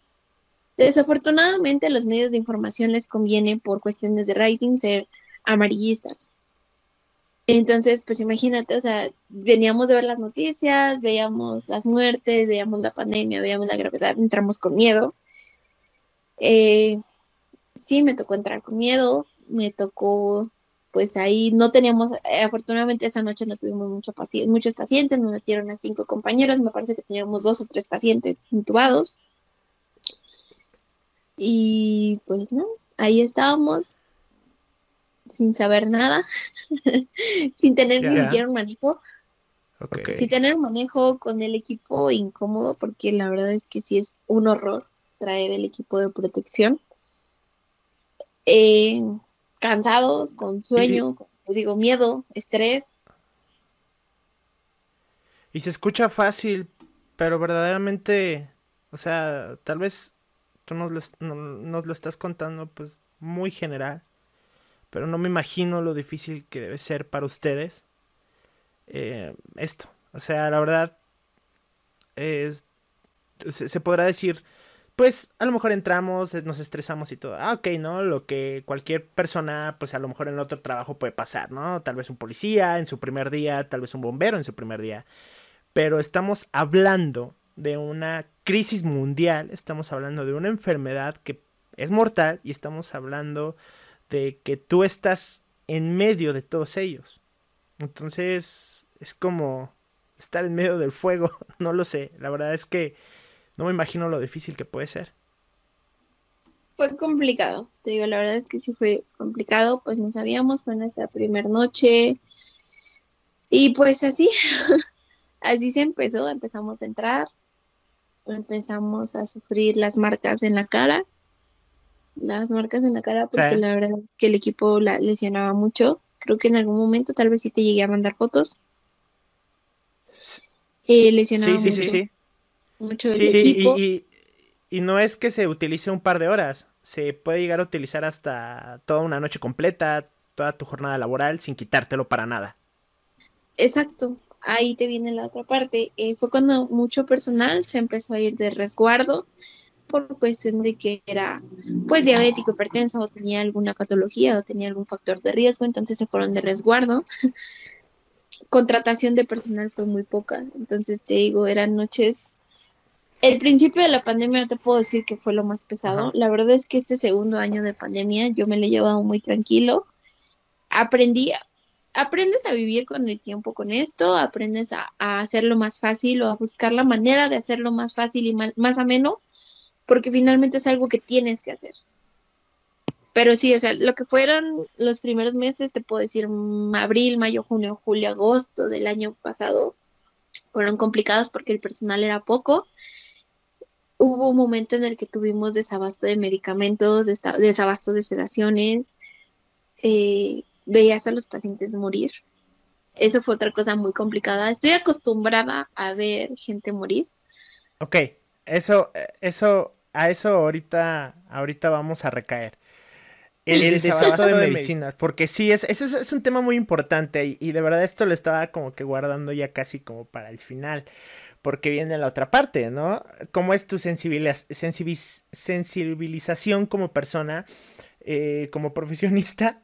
Desafortunadamente, a los medios de información les conviene, por cuestiones de rating, ser amarillistas. Entonces, pues imagínate, o sea, veníamos de ver las noticias, veíamos las muertes, veíamos la pandemia, veíamos la gravedad, entramos con miedo. Eh, sí, me tocó entrar con miedo, me tocó, pues ahí no teníamos, eh, afortunadamente esa noche no tuvimos mucho muchos pacientes, nos metieron a cinco compañeros, me parece que teníamos dos o tres pacientes intubados. Y pues no, ahí estábamos, sin saber nada, sin tener ni siquiera un manejo. Sin tener un manejo con el equipo incómodo, porque la verdad es que sí es un horror traer el equipo de protección. Eh, cansados, con sueño, digo, miedo, estrés. Y se escucha fácil, pero verdaderamente, o sea, tal vez tú nos nos lo estás contando pues muy general pero no me imagino lo difícil que debe ser para ustedes eh, esto. O sea, la verdad, se, podrá decir, pues a lo mejor entramos, nos estresamos y todo. Ah, ok, ¿no? Lo que cualquier persona, pues a lo mejor en otro trabajo puede pasar, ¿no? Tal vez un policía en su primer día, tal vez un bombero en su primer día. Pero estamos hablando de una crisis mundial, estamos hablando de una enfermedad que es mortal y estamos hablando de que tú estás en medio de todos ellos. Entonces es como estar en medio del fuego, no lo sé, la verdad es que no me imagino lo difícil que puede ser. Fue complicado, te digo, la verdad es que sí fue complicado, pues no sabíamos, fue nuestra primera noche y pues así, así se empezó, empezamos a entrar, empezamos a sufrir las marcas en la cara las marcas en la cara porque la verdad es que el equipo la lesionaba mucho. Creo que en algún momento tal vez sí te llegué a mandar fotos. Eh, lesionaba sí, sí, mucho, mucho el equipo. Y, y, no es que se utilice un par de horas, se puede llegar a utilizar hasta toda una noche completa, toda tu jornada laboral sin quitártelo para nada. Exacto, ahí te viene la otra parte. Eh, fue cuando mucho personal se empezó a ir de resguardo por cuestión de que era pues diabético, hipertenso o tenía alguna patología o tenía algún factor de riesgo, entonces se fueron de resguardo. Contratación de personal fue muy poca, entonces te digo, eran noches el principio de la pandemia no te puedo decir que fue lo más pesado. La verdad es que este segundo año de pandemia yo me lo he llevado muy tranquilo. Aprendí, aprendes a vivir con el tiempo con esto, aprendes a, hacerlo más fácil o a buscar la manera de hacerlo más fácil y más ameno, porque finalmente es algo que tienes que hacer. Pero sí, o sea, lo que fueron los primeros meses, te puedo decir, mm, abril, mayo, junio, julio, agosto del año pasado, fueron complicados porque el personal era poco. Hubo un momento en el que tuvimos desabasto de medicamentos, desabasto de sedaciones, eh, veías a los pacientes morir. Eso fue otra cosa muy complicada. Estoy acostumbrada a ver gente morir. Ok, eso, eso, a eso ahorita, ahorita vamos a recaer. El, el desabasto de medicinas, porque sí, es, eso es, un tema muy importante y, de verdad esto lo estaba como que guardando ya casi como para el final, porque viene la otra parte, ¿no? ¿Cómo es tu sensibilización como persona, eh, como profesionista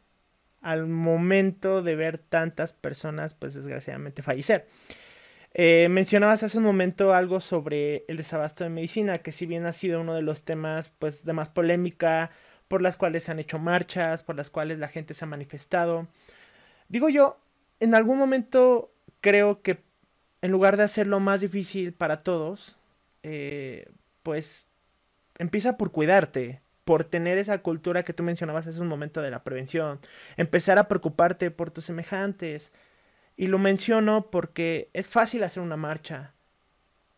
al momento de ver tantas personas, pues desgraciadamente fallecer. Eh, mencionabas hace un momento algo sobre el desabasto de medicina, que si bien ha sido uno de los temas pues de más polémica, por las cuales se han hecho marchas, por las cuales la gente se ha manifestado. Digo yo, en algún momento creo que en lugar de hacerlo más difícil para todos, eh, pues empieza por cuidarte, por tener esa cultura que tú mencionabas hace un momento de la prevención, empezar a preocuparte por tus semejantes. Y lo menciono porque es fácil hacer una marcha,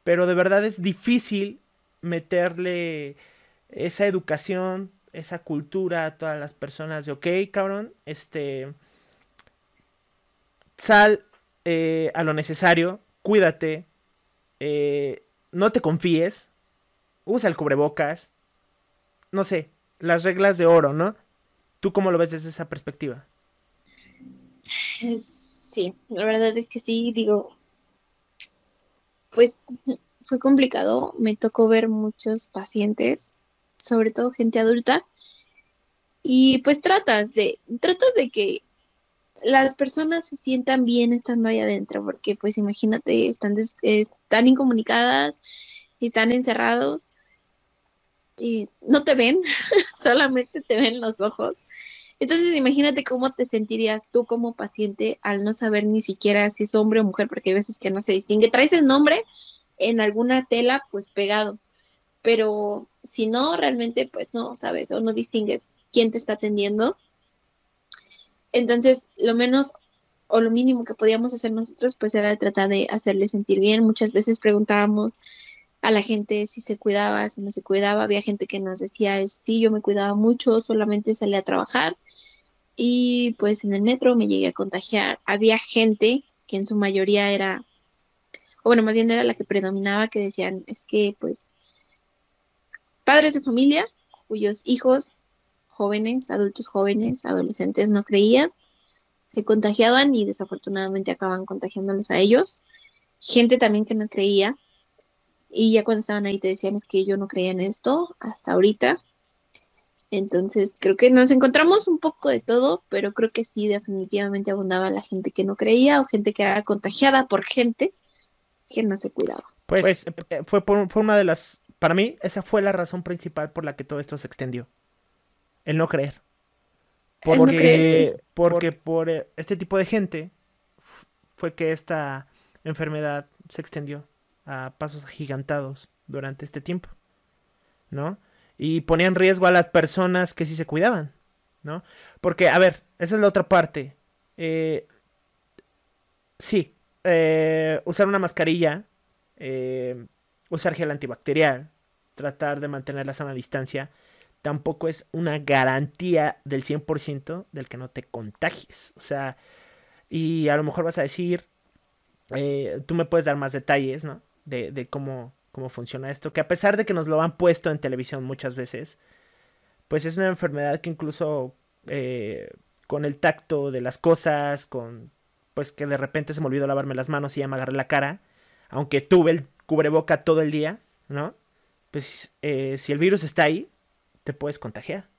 pero de verdad es difícil meterle esa educación, esa cultura a todas las personas de, ok, cabrón, este, sal eh, a lo necesario, cuídate, eh, no te confíes, usa el cubrebocas, no sé, las reglas de oro, ¿no? ¿Tú cómo lo ves desde esa perspectiva? Sí, la verdad es que sí, digo, pues fue complicado, me tocó ver muchos pacientes, sobre todo gente adulta, y pues tratas de, tratas de que las personas se sientan bien estando ahí adentro, porque pues imagínate, están, están incomunicadas, están encerrados, y no te ven, solamente te ven los ojos. Entonces imagínate cómo te sentirías tú como paciente al no saber ni siquiera si es hombre o mujer, porque hay veces que no se distingue. Traes el nombre en alguna tela pues pegado, pero si no, realmente pues no sabes o no distingues quién te está atendiendo. Entonces, lo menos o lo mínimo que podíamos hacer nosotros pues era tratar de hacerle sentir bien. Muchas veces preguntábamos, a la gente si se cuidaba, si no se cuidaba. Había gente que nos decía, sí, yo me cuidaba mucho, solamente salía a trabajar y pues en el metro me llegué a contagiar. Había gente que en su mayoría era, o bueno, más bien era la que predominaba, que decían, es que pues padres de familia cuyos hijos jóvenes, adultos jóvenes, adolescentes no creían, se contagiaban y desafortunadamente acaban contagiándolos a ellos. Gente también que no creía, y ya cuando estaban ahí te decían es que yo no creía en esto hasta ahorita. Entonces creo que nos encontramos un poco de todo, pero creo que sí definitivamente abundaba la gente que no creía o gente que era contagiada por gente que no se cuidaba. Pues, pues eh, fue, por, fue una de las, para mí esa fue la razón principal por la que todo esto se extendió. El no creer. Porque, porque por este tipo de gente fue que esta enfermedad se extendió a pasos agigantados durante este tiempo, ¿no? Y ponía en riesgo a las personas que sí se cuidaban, ¿no? Porque, a ver, esa es la otra parte. Eh, sí, eh, usar una mascarilla, eh, usar gel antibacterial, tratar de mantener la sana distancia, tampoco es una garantía del 100% del que no te contagies. O sea, y a lo mejor vas a decir, eh, tú me puedes dar más detalles, ¿no? De, de, cómo, cómo funciona esto, que a pesar de que nos lo han puesto en televisión muchas veces, pues es una enfermedad que incluso eh, con el tacto de las cosas, con pues que de repente se me olvidó lavarme las manos y ya me agarré la cara, aunque tuve el cubreboca todo el día, ¿no? Pues eh, si el virus está ahí, te puedes contagiar.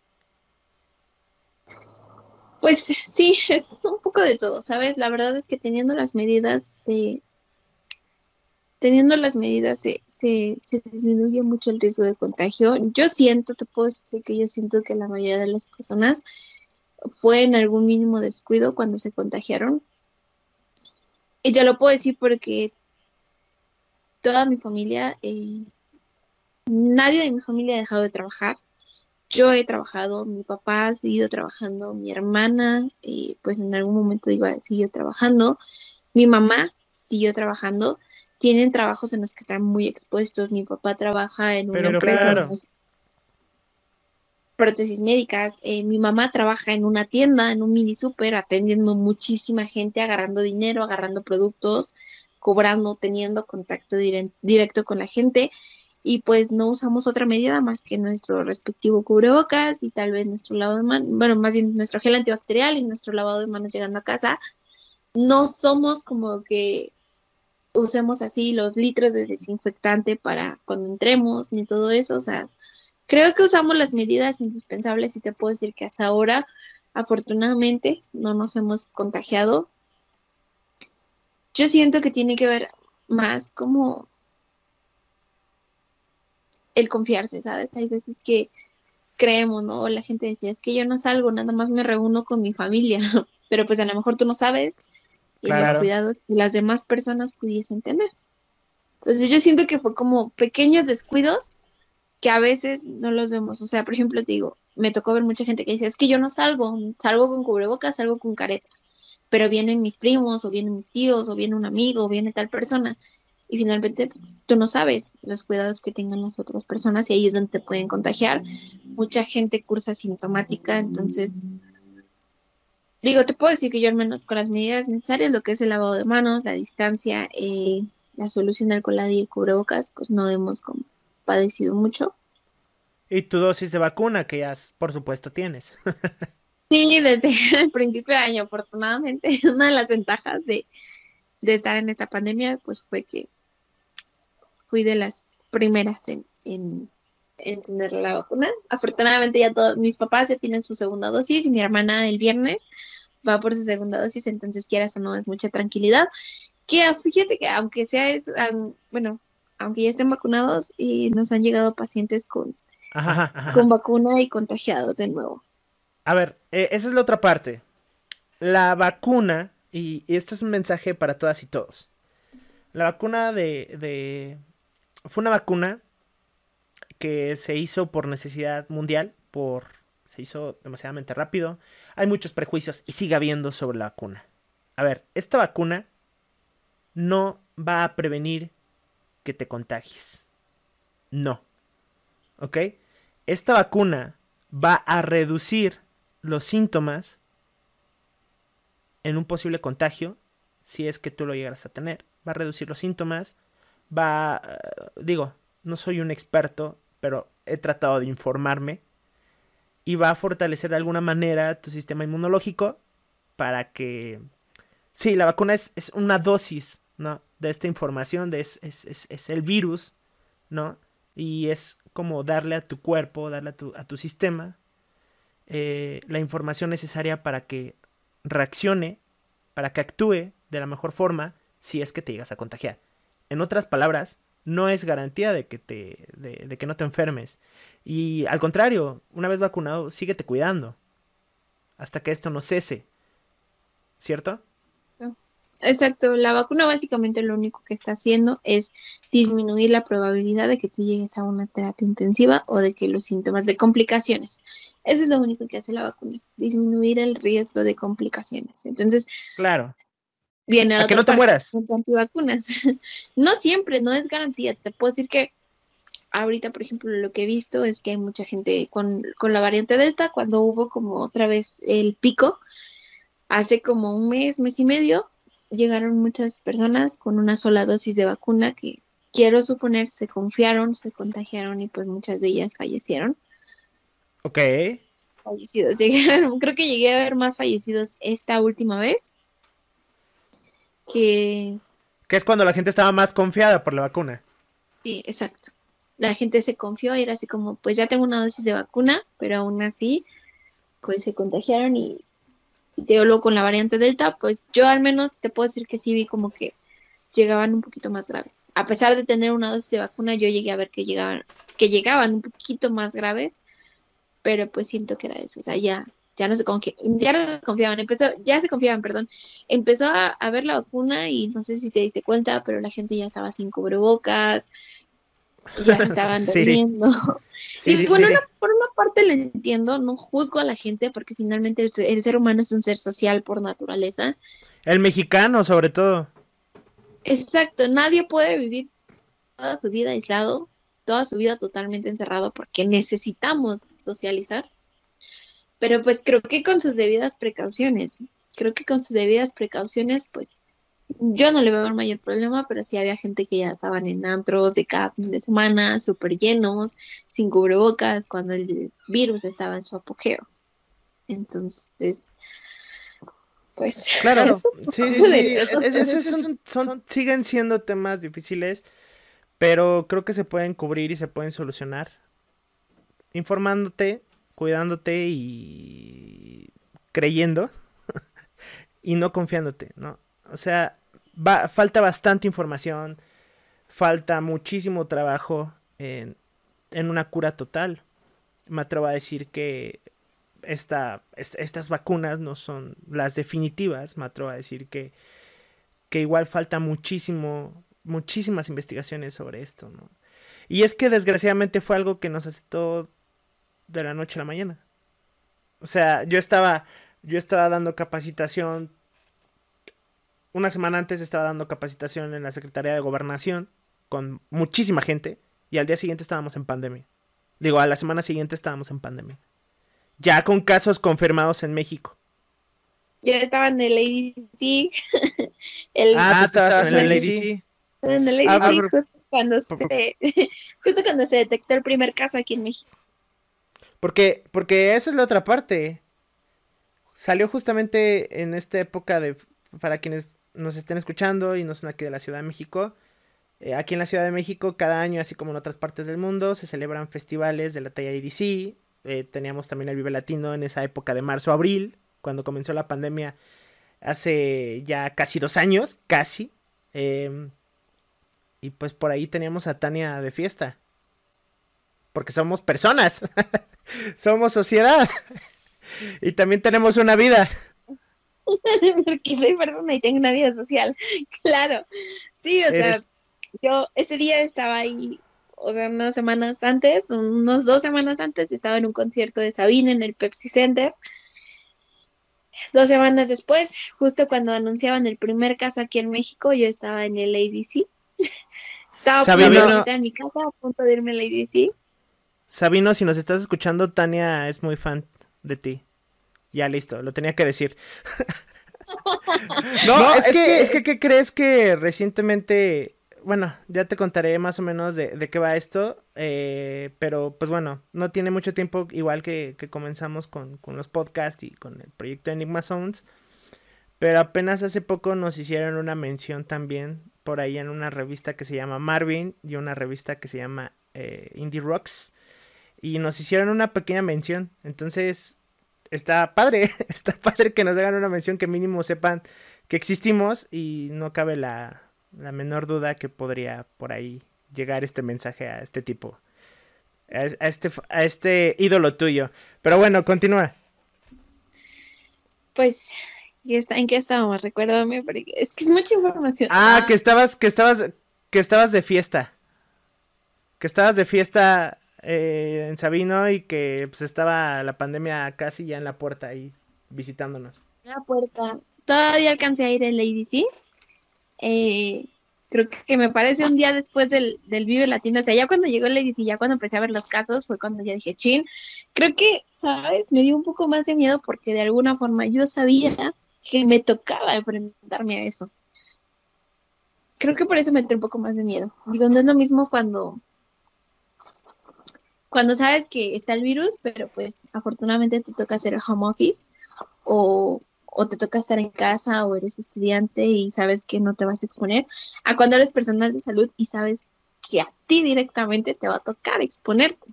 Pues sí, es un poco de todo, ¿sabes? La verdad es que teniendo las medidas se... Teniendo las medidas se, se, disminuye mucho el riesgo de contagio. Yo siento, te puedo decir que yo siento que la mayoría de las personas fue en algún mínimo descuido cuando se contagiaron. Y ya lo puedo decir porque toda mi familia, eh, nadie de mi familia ha dejado de trabajar. Yo he trabajado, mi papá ha seguido trabajando, mi hermana, eh, pues en algún momento digo, ha seguido trabajando, mi mamá siguió trabajando. Tienen trabajos en los que están muy expuestos. Mi papá trabaja en una empresa de prótesis médicas. Eh, mi mamá trabaja en una tienda, en un mini super, atendiendo muchísima gente, agarrando dinero, agarrando productos, cobrando, teniendo contacto directo con la gente y pues no usamos otra medida más que nuestro respectivo cubrebocas y tal vez nuestro lavado de manos, bueno, más bien nuestro gel antibacterial y nuestro lavado de manos llegando a casa. No somos como que usemos así los litros de desinfectante para cuando entremos ni todo eso, o sea, creo que usamos las medidas indispensables y te puedo decir que hasta ahora, afortunadamente, no nos hemos contagiado. Yo siento que tiene que ver más como el confiarse, ¿sabes? Hay veces que creemos, ¿no? La gente decía, es que yo no salgo, nada más me reúno con mi familia, pero pues a lo mejor tú no sabes y los cuidados que las demás personas pudiesen tener. Entonces yo siento que fue como pequeños descuidos que a veces no los vemos. O sea, por ejemplo, te digo, me tocó ver mucha gente que dice, es que yo no salgo, salgo con cubrebocas, salgo con careta, pero vienen mis primos o vienen mis tíos o viene un amigo o viene tal persona y finalmente pues, tú no sabes los cuidados que tengan las otras personas y ahí es donde te pueden contagiar. Mucha gente cursa sintomática, entonces digo, te puedo decir que yo al menos con las medidas necesarias, lo que es el lavado de manos, la distancia, eh, la solución alcoholada y el cubrebocas, pues no hemos padecido mucho. Y tu dosis de vacuna que ya por supuesto tienes. sí, desde el principio de año, afortunadamente, una de las ventajas de, de estar en esta pandemia, pues fue que fui de las primeras en, en, tener la vacuna. Afortunadamente ya todos mis papás ya tienen su segunda dosis y mi hermana el viernes va por su segunda dosis, entonces quieras o no es mucha tranquilidad. Que fíjate que aunque sea es, bueno, aunque ya estén vacunados y nos han llegado pacientes con, con vacuna y contagiados de nuevo. A ver, eh, esa es la otra parte. La vacuna, y, y, esto es un mensaje para todas y todos. La vacuna de, de, fue una vacuna que se hizo por necesidad mundial, por se hizo demasiadamente rápido. Hay muchos prejuicios y sigue habiendo sobre la vacuna. A ver, esta vacuna no va a prevenir que te contagies. No. ¿Ok? Esta vacuna va a reducir los síntomas en un posible contagio, si es que tú lo llegaras a tener. Va a reducir los síntomas, va, eh, digo, no soy un experto, pero he tratado de informarme y va a fortalecer de alguna manera tu sistema inmunológico para que... Sí, la vacuna es, es una dosis, ¿no? De esta información, de es, es, es, el virus, ¿no? Y es como darle a tu cuerpo, darle a tu, a tu sistema eh, la información necesaria para que reaccione, para que actúe de la mejor forma si es que te llegas a contagiar. En otras palabras, no es garantía de que, te, de, que no te enfermes. Y al contrario, una vez vacunado, síguete cuidando hasta que esto no cese. ¿Cierto? Exacto, la vacuna básicamente lo único que está haciendo es disminuir la probabilidad de que te llegues a una terapia intensiva o de que los síntomas de complicaciones. Eso es lo único que hace la vacuna, disminuir el riesgo de complicaciones. Entonces, claro viene a, que no te mueras. Antivacunas. no siempre, no es garantía. Te puedo decir que ahorita, por ejemplo, lo que he visto es que hay mucha gente con, con la variante Delta, cuando hubo como otra vez el pico, hace como un mes, mes y medio, llegaron muchas personas con una sola dosis de vacuna que quiero suponer se confiaron, se contagiaron y pues muchas de ellas fallecieron. Ok. Fallecidos. creo que llegué a ver más fallecidos esta última vez. Que... Que es cuando la gente estaba más confiada por la vacuna. Sí, exacto. La gente se confió y era así como, pues ya tengo una dosis de vacuna, pero aún así, pues se contagiaron y, y te luego con la variante Delta, pues yo al menos te puedo decir que sí vi como que llegaban un poquito más graves. A pesar de tener una dosis de vacuna, yo llegué a ver que llegaban, que llegaban un poquito más graves, pero pues siento que era eso, o sea, ya, ya no se ya no se confiaban, empezó, ya se confiaban, perdón, empezó a, ver la vacuna y no sé si te diste cuenta, pero la gente ya estaba sin cubrebocas, ya se estaban durmiendo. y bueno, por una parte lo entiendo, no juzgo a la gente porque finalmente el, el, ser humano es un ser social por naturaleza. El mexicano, sobre todo. Exacto, nadie puede vivir toda su vida aislado, toda su vida totalmente encerrado porque necesitamos socializar. Pero pues creo que con sus debidas precauciones, creo que con sus debidas precauciones, pues yo no le veo el mayor problema, pero sí había gente que ya estaban en antros de cada fin de semana, súper llenos, sin cubrebocas, cuando el virus estaba en su apogeo. Entonces, pues. Claro, sí, sí, son, siguen siendo temas difíciles, pero creo que se pueden cubrir y se pueden solucionar informándote, cuidándote y creyendo y no confiándote, ¿no? O sea, va, falta bastante información, falta muchísimo trabajo en, en una cura total. Me atrevo a decir que esta, estas vacunas no son las definitivas, me atrevo a decir que, que igual falta muchísimo, muchísimas investigaciones sobre esto, ¿no? Y es que desgraciadamente fue algo que nos aceptó de la noche a la mañana. O sea, yo estaba, yo estaba dando capacitación, una semana antes estaba dando capacitación en la Secretaría de Gobernación con muchísima gente y al día siguiente estábamos en pandemia. Digo, a la semana siguiente estábamos en pandemia ya con casos confirmados en México. Yo estaba en el ADC. el... Ah, tú estabas en el ADC. En el ADC, ah, justo, cuando se, justo cuando se detectó el primer caso aquí en México. Porque, porque esa es la otra parte. Salió justamente en esta época de, para quienes nos estén escuchando y no son aquí de la Ciudad de México, eh, aquí en la Ciudad de México cada año, así como en otras partes del mundo, se celebran festivales de la talla ADC, eh, teníamos también el Vive Latino en esa época de marzo-abril, cuando comenzó la pandemia hace ya casi dos años, casi. Em, y pues por ahí teníamos a Tania de fiesta. Porque somos personas, somos sociedad. y también tenemos una vida. Porque soy persona y tengo una vida social. Claro. Sí, o sea, yo ese día estaba ahí o sea, unas semanas antes, unos dos semanas antes, estaba en un concierto de Sabine en el Pepsi Center. Dos semanas después, justo cuando anunciaban el primer caso aquí en México, yo estaba en el ADC. estaba Sabino, en mi casa, a punto de irme al ADC. Sabino, si nos estás escuchando, Tania es muy fan de ti. Ya listo, lo tenía que decir. no, es, que, es que, ¿qué crees que recientemente bueno, ya te contaré más o menos de, qué va esto, eh, pero pues bueno, no tiene mucho tiempo, igual que, comenzamos con, los podcasts y con el proyecto Enigma Sounds, pero apenas hace poco nos hicieron una mención también por ahí en una revista que se llama Marvin y una revista que se llama eh, Indie Rocks, y nos hicieron una pequeña mención, entonces está padre, está padre que nos hagan una mención que mínimo sepan que existimos y no cabe la la menor duda que podría por ahí llegar este mensaje a este tipo. A, este, a este ídolo tuyo. Pero bueno, continúa. Pues, ¿en qué estábamos? Recuérdame, porque es que es mucha información. Ah, que estabas, que estabas, que estabas de fiesta. Que estabas de fiesta eh, en Sabino y que pues estaba la pandemia casi ya en la puerta ahí visitándonos. La puerta. Todavía alcancé a ir en Lady C. Eh, creo que me parece un día después del, del Vive Latino, o sea, ya cuando llegó el y ya cuando empecé a ver los casos, fue cuando ya dije, chin, creo que, ¿sabes? Me dio un poco más de miedo porque de alguna forma yo sabía que me tocaba enfrentarme a eso. Creo que por eso me entré un poco más de miedo. Digo, no es lo mismo cuando cuando sabes que está el virus, pero pues afortunadamente te toca hacer home office o, te toca estar en casa o eres estudiante y sabes que no te vas a exponer, a cuando eres personal de salud y sabes que a ti directamente te va a tocar exponerte.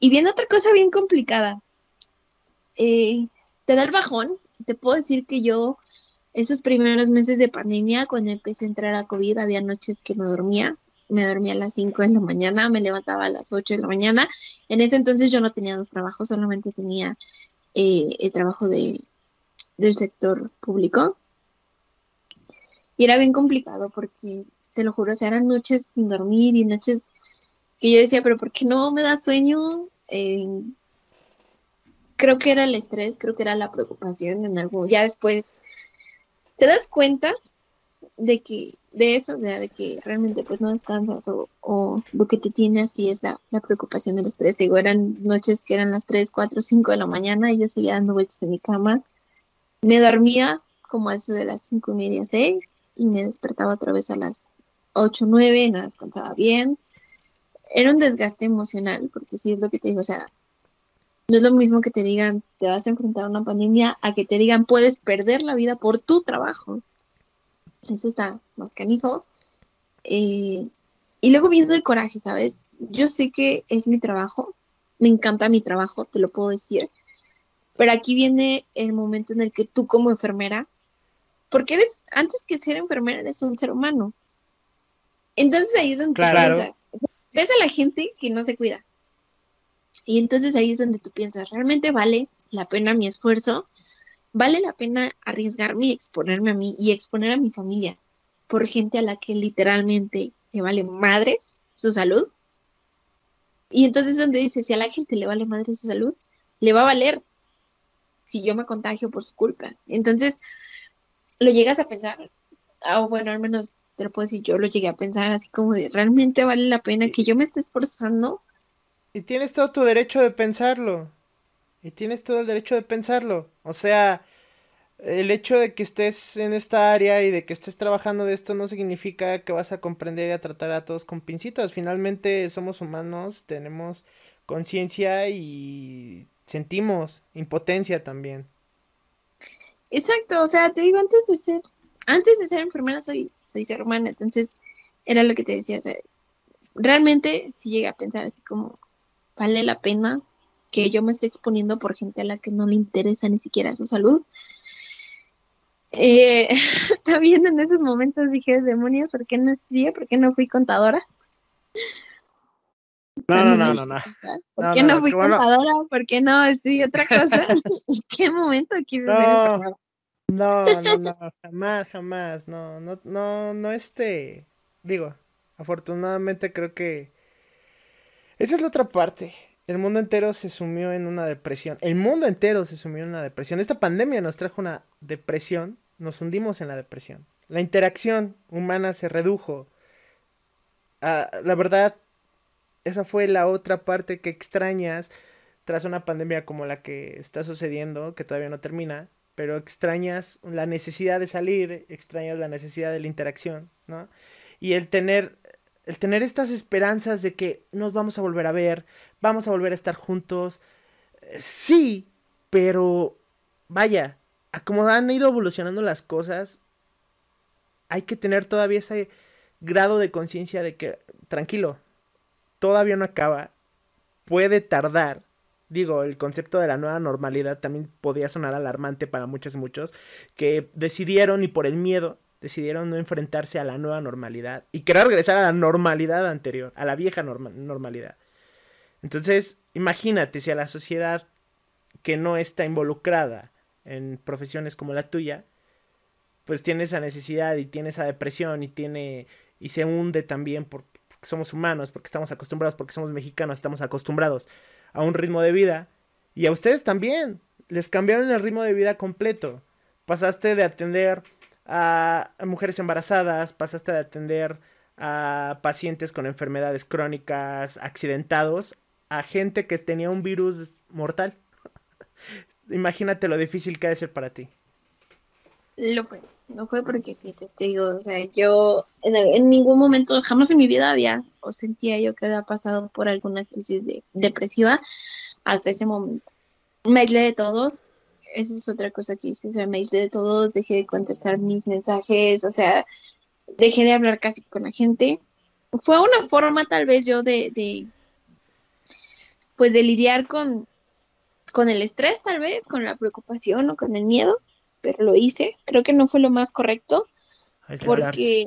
Y viene otra cosa bien complicada. Eh, te da el bajón. Te puedo decir que yo, esos primeros meses de pandemia, cuando empecé a entrar a COVID, había noches que no dormía. Me dormía a las 5 de la mañana, me levantaba a las 8 de la mañana. En ese entonces yo no tenía dos trabajos, solamente tenía eh, el trabajo de, del sector público. Y era bien complicado porque, te lo juro, eran noches sin dormir y noches que yo decía, pero ¿por qué no me da sueño? Eh, creo que era el estrés, creo que era la preocupación en algo. Ya después te das cuenta de que, de eso, de, que realmente pues no descansas o, o, lo que te tiene así es la, la preocupación del estrés. Digo, eran noches que eran las 3, 4, 5 de la mañana y yo seguía dando vueltas en mi cama me dormía como a eso de las cinco y media, seis, y me despertaba otra vez a las ocho, nueve, no descansaba bien. Era un desgaste emocional, porque sí es lo que te digo, o sea, no es lo mismo que te digan te vas a enfrentar a una pandemia a que te digan puedes perder la vida por tu trabajo. Eso está más canijo. Eh, y luego viendo el coraje, ¿sabes? Yo sé que es mi trabajo, me encanta mi trabajo, te lo puedo decir, pero aquí viene el momento en el que tú como enfermera, porque eres, antes que ser enfermera, eres un ser humano. Entonces ahí es donde tú piensas, ves a la gente que no se cuida. Y entonces ahí es donde tú piensas, ¿realmente vale la pena mi esfuerzo? ¿Vale la pena arriesgarme y exponerme a mí y exponer a mi familia por gente a la que literalmente le vale madres su salud? Y entonces es donde dice, si a la gente le vale madre su salud, le va a valer si yo me contagio por su culpa. Entonces, lo llegas a pensar, o bueno, al menos te lo puedo decir, yo lo llegué a pensar así como de, ¿realmente vale la pena que yo me esté esforzando? Y tienes todo tu derecho de pensarlo. Y tienes todo el derecho de pensarlo. O sea, el hecho de que estés en esta área y de que estés trabajando de esto no significa que vas a comprender y a tratar a todos con pincitas. Finalmente somos humanos, tenemos conciencia y sentimos impotencia también. Exacto, o sea, te digo, antes de ser, antes de ser enfermera soy, soy ser humana, entonces era lo que te decía, realmente si llega a pensar así como, vale la pena que yo me esté exponiendo por gente a la que no le interesa ni siquiera su salud. Eh, también en esos momentos dije, demonios, ¿por qué no estudié? ¿Por qué no fui contadora? No, no, no, no, no. ¿Por qué no, fui contadora? ¿Por qué no estudié otra cosa? ¿En qué momento quise ser? No, no, no, jamás, jamás, no, no, no, no, este, digo, afortunadamente creo que esa es la otra parte. El mundo entero se sumió en una depresión. El mundo entero se sumió en una depresión. Esta pandemia nos trajo una depresión. Nos hundimos en la depresión. La interacción humana se redujo. Ah, la verdad, esa fue la otra parte que extrañas tras una pandemia como la que está sucediendo, que todavía no termina, pero extrañas la necesidad de salir, extrañas la necesidad de la interacción, ¿no? Y el tener el tener estas esperanzas de que nos vamos a volver a ver, vamos a volver a estar juntos. Sí, pero vaya, a como han ido evolucionando las cosas, hay que tener todavía ese grado de conciencia de que tranquilo, todavía no acaba, puede tardar. Digo, el concepto de la nueva normalidad también podía sonar alarmante para muchos y muchos que decidieron y por el miedo decidieron no enfrentarse a la nueva normalidad y querer regresar a la normalidad anterior, a la vieja normalidad. Entonces, imagínate si a la sociedad que no está involucrada en profesiones como la tuya, pues tiene esa necesidad y tiene esa depresión y tiene y se hunde también por, somos humanos, porque estamos acostumbrados, porque somos mexicanos, estamos acostumbrados a un ritmo de vida. Y a ustedes también, les cambiaron el ritmo de vida completo. Pasaste de atender a, mujeres embarazadas, pasaste de atender a pacientes con enfermedades crónicas, accidentados, a gente que tenía un virus mortal. Imagínate lo difícil que ha de ser para ti. Lo fue, no fue porque sí, te, digo, o sea, yo en, ningún momento, jamás en mi vida había o sentía yo que había pasado por alguna crisis depresiva hasta ese momento. Me aislé de todos, esa es otra cosa que hice, o sea, me aislé de todos, dejé de contestar mis mensajes, o sea, dejé de hablar casi con la gente. Fue una forma tal vez yo de, de pues de lidiar con, con el estrés tal vez, con la preocupación o con el miedo pero lo hice. Creo que no fue lo más correcto porque,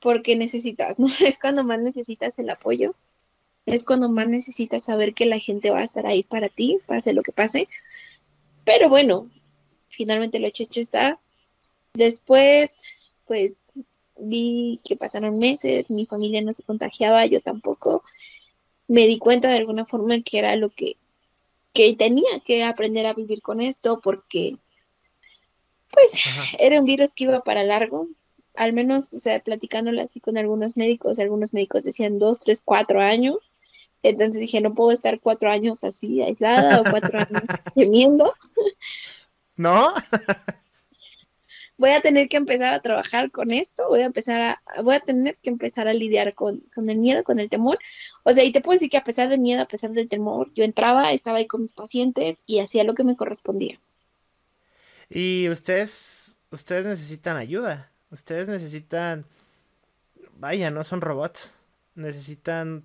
porque necesitas, ¿no? Es cuando más necesitas el apoyo, es cuando más necesitas saber que la gente va a estar ahí para ti, pase lo que pase. Pero bueno, finalmente lo hecho, hecho está. Después, pues vi que pasaron meses, mi familia no se contagiaba, yo tampoco. Me di cuenta de alguna forma que era lo que, que tenía que aprender a vivir con esto, porque pues era un virus que iba para largo, al menos, o sea, platicándolo así con algunos médicos, algunos médicos decían dos, tres, cuatro años. Entonces dije, no puedo estar cuatro años así aislada o cuatro años temiendo. ¿No? voy a tener que empezar a trabajar con esto, voy a empezar a, voy a tener que empezar a lidiar con, con el miedo, con el temor. O sea, y te puedo decir que a pesar del miedo, a pesar del temor, yo entraba, estaba ahí con mis pacientes y hacía lo que me correspondía. Y ustedes, ustedes necesitan ayuda. Ustedes necesitan, vaya, no son robots. Necesitan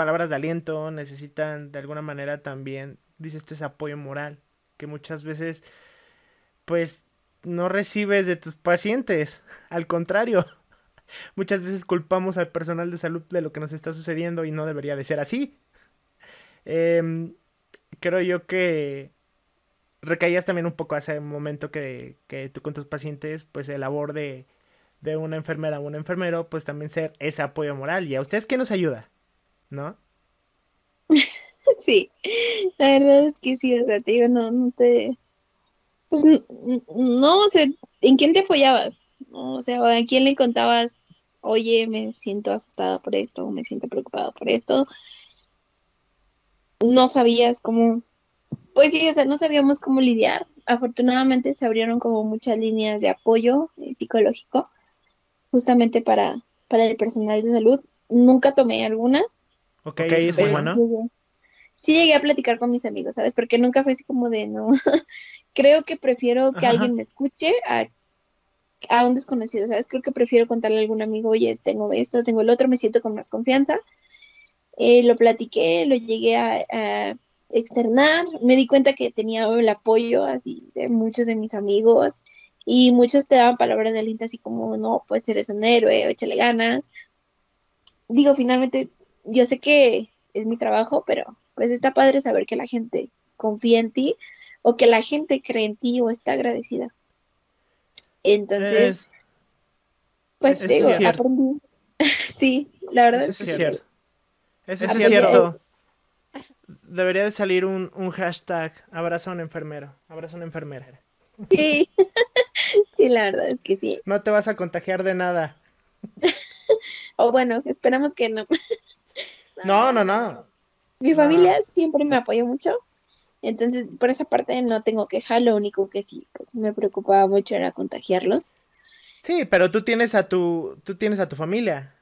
palabras de aliento, necesitan de alguna manera también, dice esto es apoyo moral, que muchas veces, pues, no recibes de tus pacientes. Al contrario, muchas veces culpamos al personal de salud de lo que nos está sucediendo y no debería de ser así. Em, creo yo que recaías también un poco hace un momento que, que tú con tus pacientes, pues el labor de, de una enfermera o un enfermero, pues también ser ese apoyo moral. ¿Y a ustedes qué nos ayuda? ¿No? Sí, la verdad es que sí, o sea, te digo, no, no te... Pues no, o sea, ¿en quién te apoyabas? O sea, ¿a quién le contabas, oye, me siento asustada por esto, me siento preocupada por esto? No sabías cómo pues sí, o sea, no sabíamos cómo lidiar. Afortunadamente se abrieron como muchas líneas de apoyo eh, psicológico justamente para, para el personal de salud. Nunca tomé alguna. Ok, eso es bueno. Sí llegué, a platicar con mis amigos, ¿sabes? Porque nunca fue así como de, no, creo que prefiero que alguien me escuche a, a un desconocido, ¿sabes? Creo que prefiero contarle a algún amigo, oye, tengo esto, tengo el otro, me siento con más confianza. Eh, lo platiqué, lo llegué a externar, me di cuenta que tenía el apoyo así de muchos de mis amigos y muchos te daban palabras de aliento así como, no, pues eres un héroe, o échale ganas. Digo, finalmente, yo sé que es mi trabajo, pero pues está padre saber que la gente confía en ti o que la gente cree en ti o está agradecida. Entonces, pues digo, aprendí. sí, la verdad es, que cierto. Eso es cierto debería de salir un, un hashtag abraza a un enfermero, abraza a una enfermera. Sí, sí, la verdad es que sí. No te vas a contagiar de nada. o bueno, esperamos que no. No, no, no. Mi familia siempre me apoyó mucho. Entonces, por esa parte no tengo queja, lo único que sí, pues me preocupaba mucho era contagiarlos. Sí, pero tú tienes a tu, tú tienes a tu familia.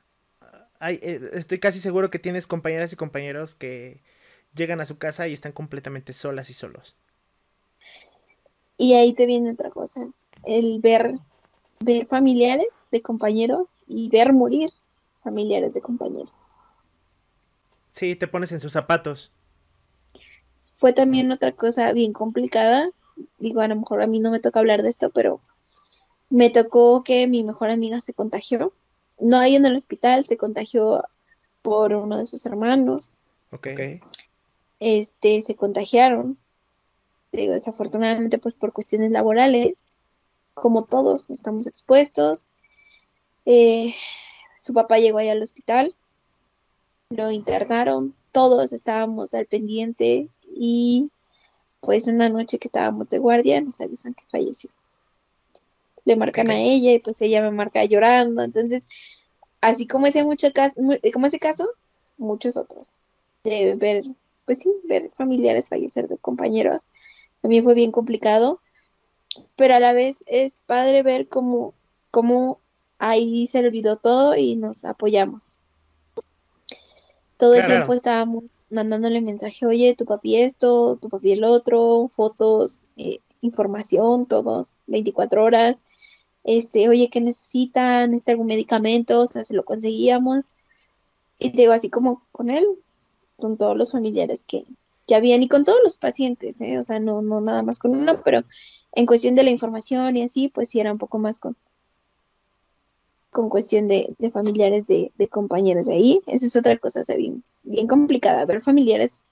Eh, estoy casi seguro que tienes compañeras y compañeros que, llegan a su casa y están completamente solas y solos. Y ahí te viene otra cosa, el ver, ver familiares de compañeros y ver morir familiares de compañeros. Sí, te pones en sus zapatos. Fue también otra cosa bien complicada. Digo, a lo mejor a mí no me toca hablar de esto, pero me tocó que mi mejor amiga se contagió. No ahí en el hospital, se contagió por uno de sus hermanos. Ok este, se contagiaron, digo, desafortunadamente pues por cuestiones laborales, como todos estamos expuestos. Eh, su papá llegó ahí al hospital, lo internaron, todos estábamos al pendiente y pues una noche que estábamos de guardia nos avisan que falleció. le marcan a ella y pues ella me marca llorando. Entonces, así como ese, mucho caso, como ese caso, muchos otros. De ver, pues sí, ver familiares fallecer de compañeros. También fue bien complicado, pero a la vez es padre ver cómo, cómo ahí se olvidó todo y nos apoyamos. Todo el tiempo estábamos mandándole mensaje, oye, tu papi esto, tu papi el otro, fotos, eh, información, todos, 24 horas. Este, oye, ¿qué necesitan? ¿Necesita algún medicamento? O sea, se lo conseguíamos. Y te digo, así como con él, con todos los familiares que, que habían y con todos los pacientes, ¿eh? o sea, no, no nada más con uno, pero en cuestión de la información y así, pues sí era un poco más con, con cuestión de, familiares de, compañeros de ahí. Esa es otra cosa, bien, bien complicada, ver familiares,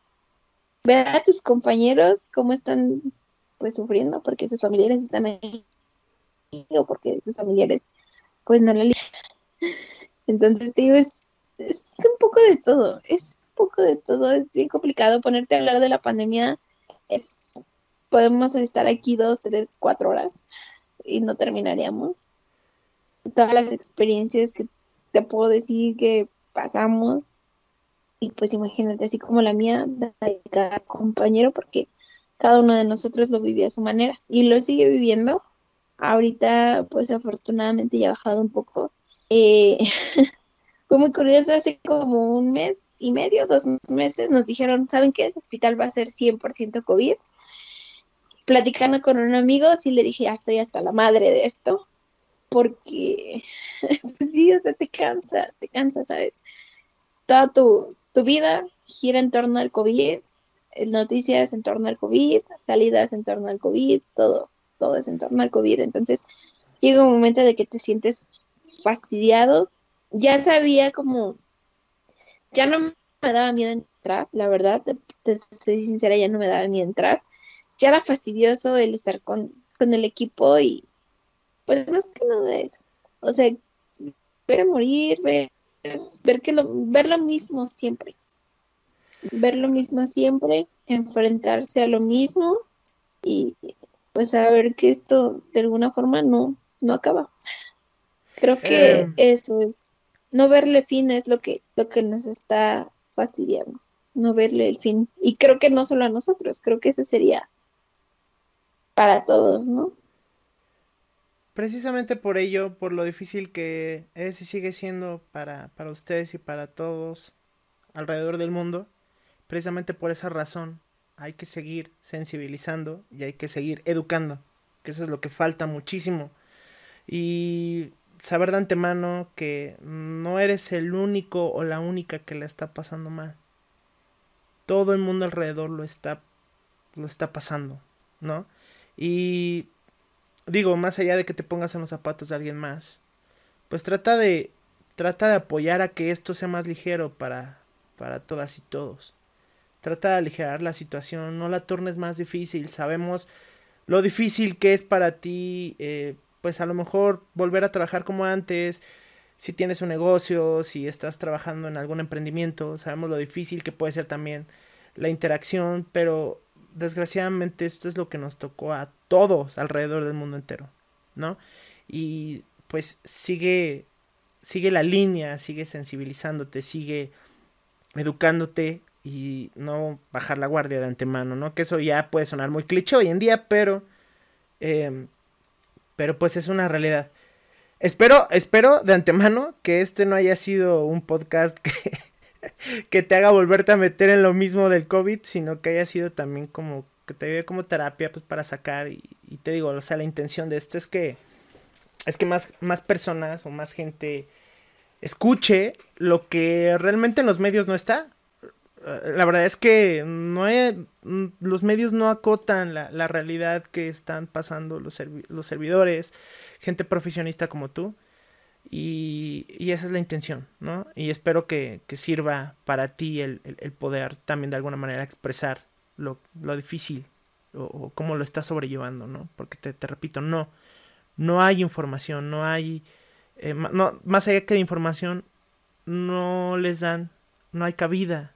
ver a tus compañeros cómo están pues sufriendo porque sus familiares están ahí o porque sus familiares pues no la Entonces, digo, es, es un poco de todo, es un poco de todo, es bien complicado ponerte a hablar de la pandemia, es, podemos estar aquí dos, tres, cuatro horas y no terminaríamos. Todas las experiencias que te puedo decir que pasamos, y pues imagínate, así como la mía, de cada compañero, porque cada uno de nosotros lo vivió a su manera y lo sigue viviendo. Ahorita, pues afortunadamente ya ha bajado un poco. Eh, fue muy curioso, hace como un mes y medio, dos meses, nos dijeron, ¿saben qué? El hospital va a ser 100% COVID. Platicando con un amigo, sí le dije, ya estoy hasta la madre de esto, porque, pues sí, o sea, te cansa, te cansa, ¿sabes? Toda tu, tu vida gira en torno al COVID, noticias en torno al COVID, salidas en torno al COVID, todo, todo es en torno al COVID. Entonces, llega un momento de que te sientes fastidiado. Ya sabía como, ya no me daba miedo entrar, la verdad, te, soy sincera, ya no me daba miedo entrar. Ya era fastidioso el estar con, con el equipo y pues más que nada eso. O sea, ver a morir, ver, ver, que lo, ver lo mismo siempre ver lo mismo siempre, enfrentarse a lo mismo y pues saber que esto de alguna forma no, no acaba. Creo que eh. eso es, no verle fin es lo que, lo que nos está fastidiando, no verle el fin. Y creo que no solo a nosotros, creo que ese sería para todos, ¿no? Precisamente por ello, por lo difícil que es y sigue siendo para, para ustedes y para todos alrededor del mundo, Precisamente por esa razón hay que seguir sensibilizando y hay que seguir educando, que eso es lo que falta muchísimo. Y saber de antemano que no eres el único o la única que le está pasando mal. Todo el mundo alrededor lo está lo está pasando, ¿no? Y digo, más allá de que te pongas en los zapatos de alguien más, pues trata de trata de apoyar a que esto sea más ligero para para todas y todos. Trata de aligerar la situación, no la tornes más difícil. Sabemos lo difícil que es para ti, eh, pues a lo mejor volver a trabajar como antes, si tienes un negocio, si estás trabajando en algún emprendimiento, sabemos lo difícil que puede ser también la interacción, pero desgraciadamente esto es lo que nos tocó a todos alrededor del mundo entero, ¿no? Y pues sigue, sigue la línea, sigue sensibilizándote, sigue educándote y no bajar la guardia de antemano, ¿no? Que eso ya puede sonar muy cliché hoy en día, pero... Em, pero pues es una realidad. Espero, espero de antemano que este no haya sido un podcast que, que te haga volverte a meter en lo mismo del COVID, sino que haya sido también como que te vea como terapia pues para sacar y, te digo, o sea, la intención de esto es que es que más, más personas o más gente escuche lo que realmente en los medios no está la verdad es que no mm, los medios no acotan la, realidad que están pasando los, los, servidores, gente profesionista como tú. Y, esa es la intención, ¿no? Y espero que, sirva para ti el, poder también de alguna manera expresar lo, difícil o, cómo lo estás sobrellevando, ¿no? Porque te, repito, no, no hay información, no hay, eh, más allá que de información, no les dan, no hay cabida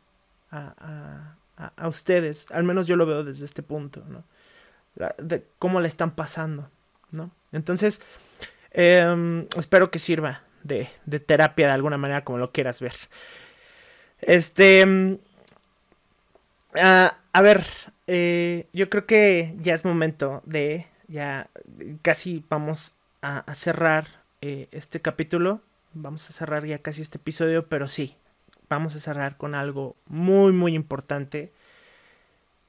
a, a, ustedes, al menos yo lo veo desde este punto, ¿no? De cómo le están pasando. ¿no? Entonces, em, espero que sirva de, de, terapia de alguna manera, como lo quieras ver. Este. Em, a ver, eh, yo creo que ya es momento de. Ya casi vamos a, cerrar eh, este capítulo. Vamos a cerrar ya casi este episodio, pero sí, vamos a cerrar con algo muy, muy importante.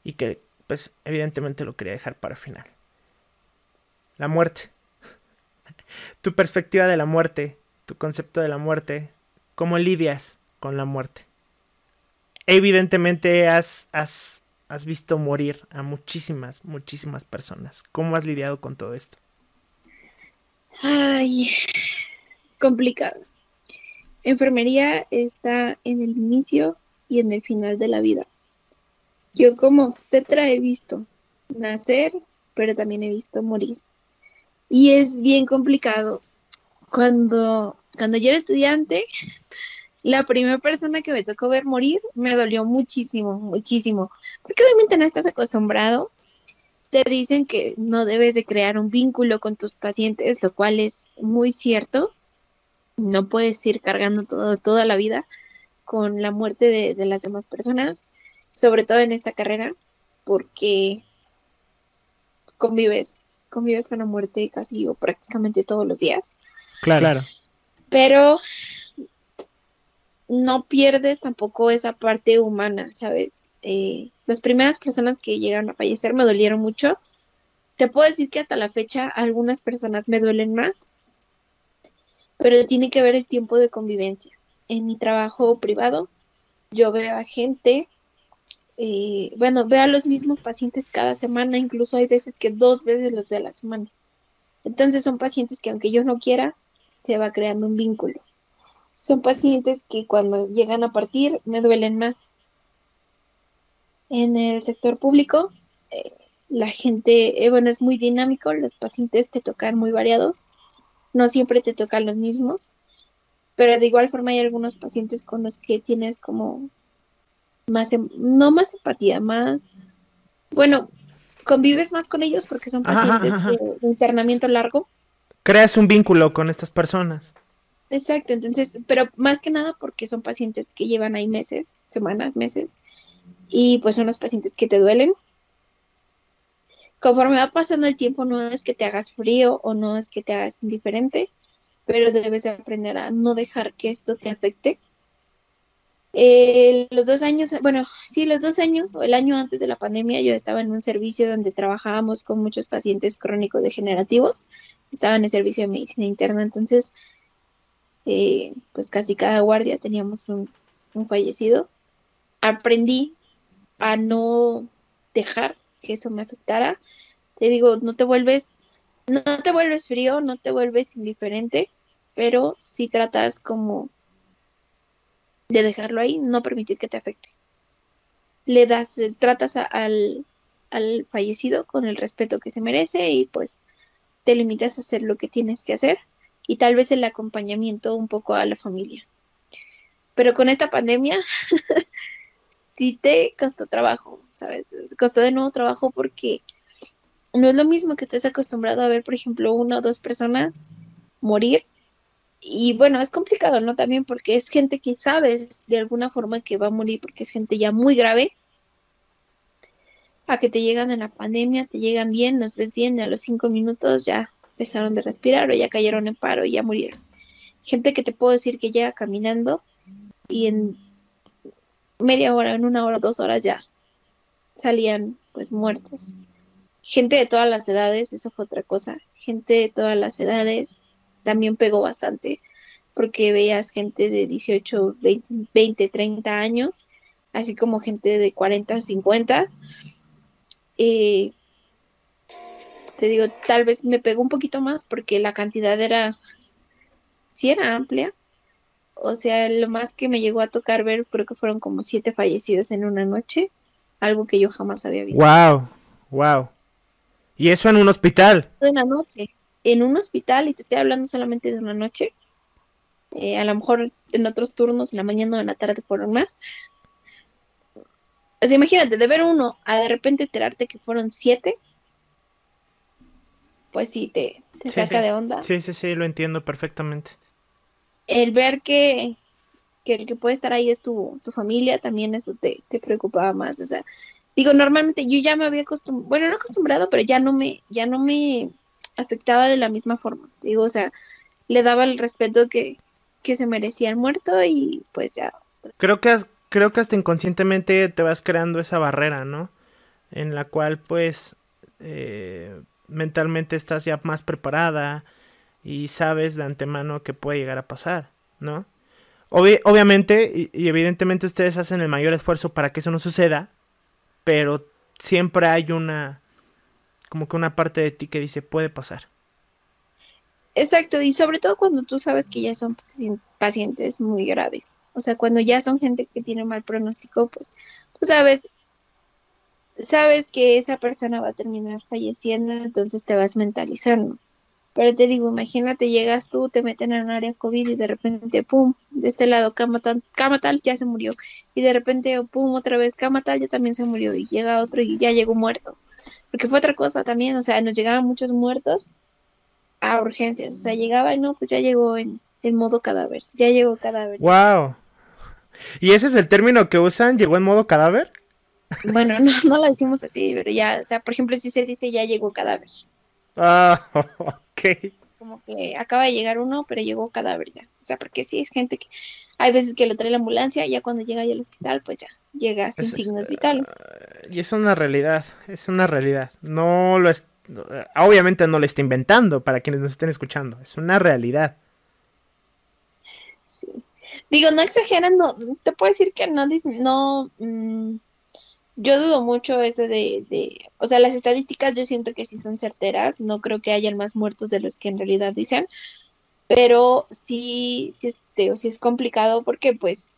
Y que, pues, evidentemente lo quería dejar para final. La muerte. Tu perspectiva de la muerte, tu concepto de la muerte, cómo lidias con la muerte. Evidentemente has, has, has visto morir a muchísimas, muchísimas personas. ¿Cómo has lidiado con todo esto? Ay, complicado. Enfermería está en el inicio y en el final de la vida. Yo como obstetra he visto nacer, pero también he visto morir. Y es bien complicado. Cuando, cuando yo era estudiante, la primera persona que me tocó ver morir me dolió muchísimo, muchísimo. Porque obviamente no estás acostumbrado. Te dicen que no debes de crear un vínculo con tus pacientes, lo cual es muy cierto. No puedes ir cargando todo, toda la vida con la muerte de, de las demás personas, sobre todo en esta carrera, porque convives convives con la muerte casi o prácticamente todos los días. Claro. Pero no pierdes tampoco esa parte humana, ¿sabes? Eh, las primeras personas que llegaron a fallecer me dolieron mucho. Te puedo decir que hasta la fecha algunas personas me duelen más, pero tiene que ver el tiempo de convivencia. En mi trabajo privado, yo veo a gente bueno, veo a los mismos pacientes cada semana, incluso hay veces que dos veces los veo a la semana. Entonces son pacientes que aunque yo no quiera, se va creando un vínculo. Son pacientes que cuando llegan a partir me duelen más. En el sector público, eh, la gente, eh, bueno, es muy dinámico, los pacientes te tocan muy variados, no siempre te tocan los mismos, pero de igual forma hay algunos pacientes con los que tienes como más, em, no más empatía, más, bueno, convives más con ellos porque son pacientes De, internamiento largo. Creas un vínculo con estas personas. Exacto, entonces, pero más que nada porque son pacientes que llevan ahí meses, semanas, meses, y pues son los pacientes que te duelen. Conforme va pasando el tiempo, no es que te hagas frío o no es que te hagas indiferente, pero debes de aprender a no dejar que esto te afecte eh, los dos años, bueno, sí, los dos años o el año antes de la pandemia, yo estaba en un servicio donde trabajábamos con muchos pacientes crónicos degenerativos. Estaba en el servicio de medicina interna, entonces, eh, pues casi cada guardia teníamos un, un fallecido. Aprendí a no dejar que eso me afectara. Te digo, no te vuelves, no te vuelves frío, no te vuelves indiferente, pero si tratas como de dejarlo ahí, no permitir que te afecte. Le das, tratas al, al fallecido con el respeto que se merece y pues te limitas a hacer lo que tienes que hacer y tal vez el acompañamiento un poco a la familia. Pero con esta pandemia sí te costó trabajo, ¿sabes? Costó de nuevo trabajo porque no es lo mismo que estés acostumbrado a ver, por ejemplo, una o dos personas morir y bueno, es complicado, ¿no? También porque es gente que sabes de alguna forma que va a morir porque es gente ya muy grave. A que te llegan en la pandemia, te llegan bien, los ves bien, y a los cinco minutos ya dejaron de respirar o ya cayeron en paro y ya murieron. Gente que te puedo decir que llega caminando y en media hora, en una hora, dos horas ya salían pues muertos. Gente de todas las edades, eso fue otra cosa. Gente de todas las edades, también pegó bastante, porque veías gente de 18, 20, 30 años, así como gente de 40, 50. Eh, te digo, tal vez me pegó un poquito más porque la cantidad era, sí era amplia. O sea, lo más que me llegó a tocar ver, creo que fueron como siete fallecidos en una noche, algo que yo jamás había visto. Wow, wow. Y eso en un hospital. En una noche en un hospital, y te estoy hablando solamente de una noche, eh, a lo mejor en otros turnos, en la mañana o en la tarde fueron más. O sea, imagínate, de ver uno a de repente enterarte que fueron siete, pues sí, te, te saca de onda. Sí, sí, sí, lo entiendo perfectamente. El ver que, que el que puede estar ahí es tu, tu familia, también eso te, te preocupaba más, o sea, digo, normalmente yo ya me había acostumbrado, bueno, no acostumbrado, pero ya no me, ya no me afectaba de la misma forma, digo, o sea, le daba el respeto que, que se merecía el muerto y pues ya. Creo que, creo que hasta inconscientemente te vas creando esa barrera, ¿no? En la cual pues eh, mentalmente estás ya más preparada y sabes de antemano que puede llegar a pasar, ¿no? obviamente y, evidentemente ustedes hacen el mayor esfuerzo para que eso no suceda, pero siempre hay una, como que una parte de ti que dice puede pasar. Exacto, y sobre todo cuando tú sabes que ya son pacientes muy graves. O sea, cuando ya son gente que tiene mal pronóstico, pues tú sabes, sabes que esa persona va a terminar falleciendo, entonces te vas mentalizando. Pero te digo, imagínate, llegas tú, te meten en un área COVID y de repente, pum, de este lado, cama tal, cama tal, ya se murió. Y de repente, pum, otra vez, cama tal, ya también se murió. Y llega otro y ya llegó muerto. Porque fue otra cosa también, o sea, nos llegaban muchos muertos a urgencias. O sea, llegaba y no, pues ya llegó en, en modo cadáver. Ya llegó cadáver. ¡Wow! ¿Y ese es el término que usan? ¿Llegó en modo cadáver? Bueno, no, no lo decimos así, pero ya, o sea, por ejemplo, si se dice ya llegó cadáver. Ah, ok. Como que acaba de llegar uno, pero llegó cadáver ya. O sea, porque sí es gente que hay veces que lo trae la ambulancia, y ya cuando llega al hospital, pues ya llega sin signos vitales. y es una realidad, es una realidad. No lo es, obviamente no lo está inventando para quienes nos estén escuchando, es una realidad. Sí. Digo, no exageran, no, te puedo decir que no, no, mm, yo dudo mucho ese de, de, o sea, las estadísticas yo siento que sí son certeras, no creo que hayan más muertos de los que en realidad dicen, pero sí, sí, es, sí es complicado porque pues,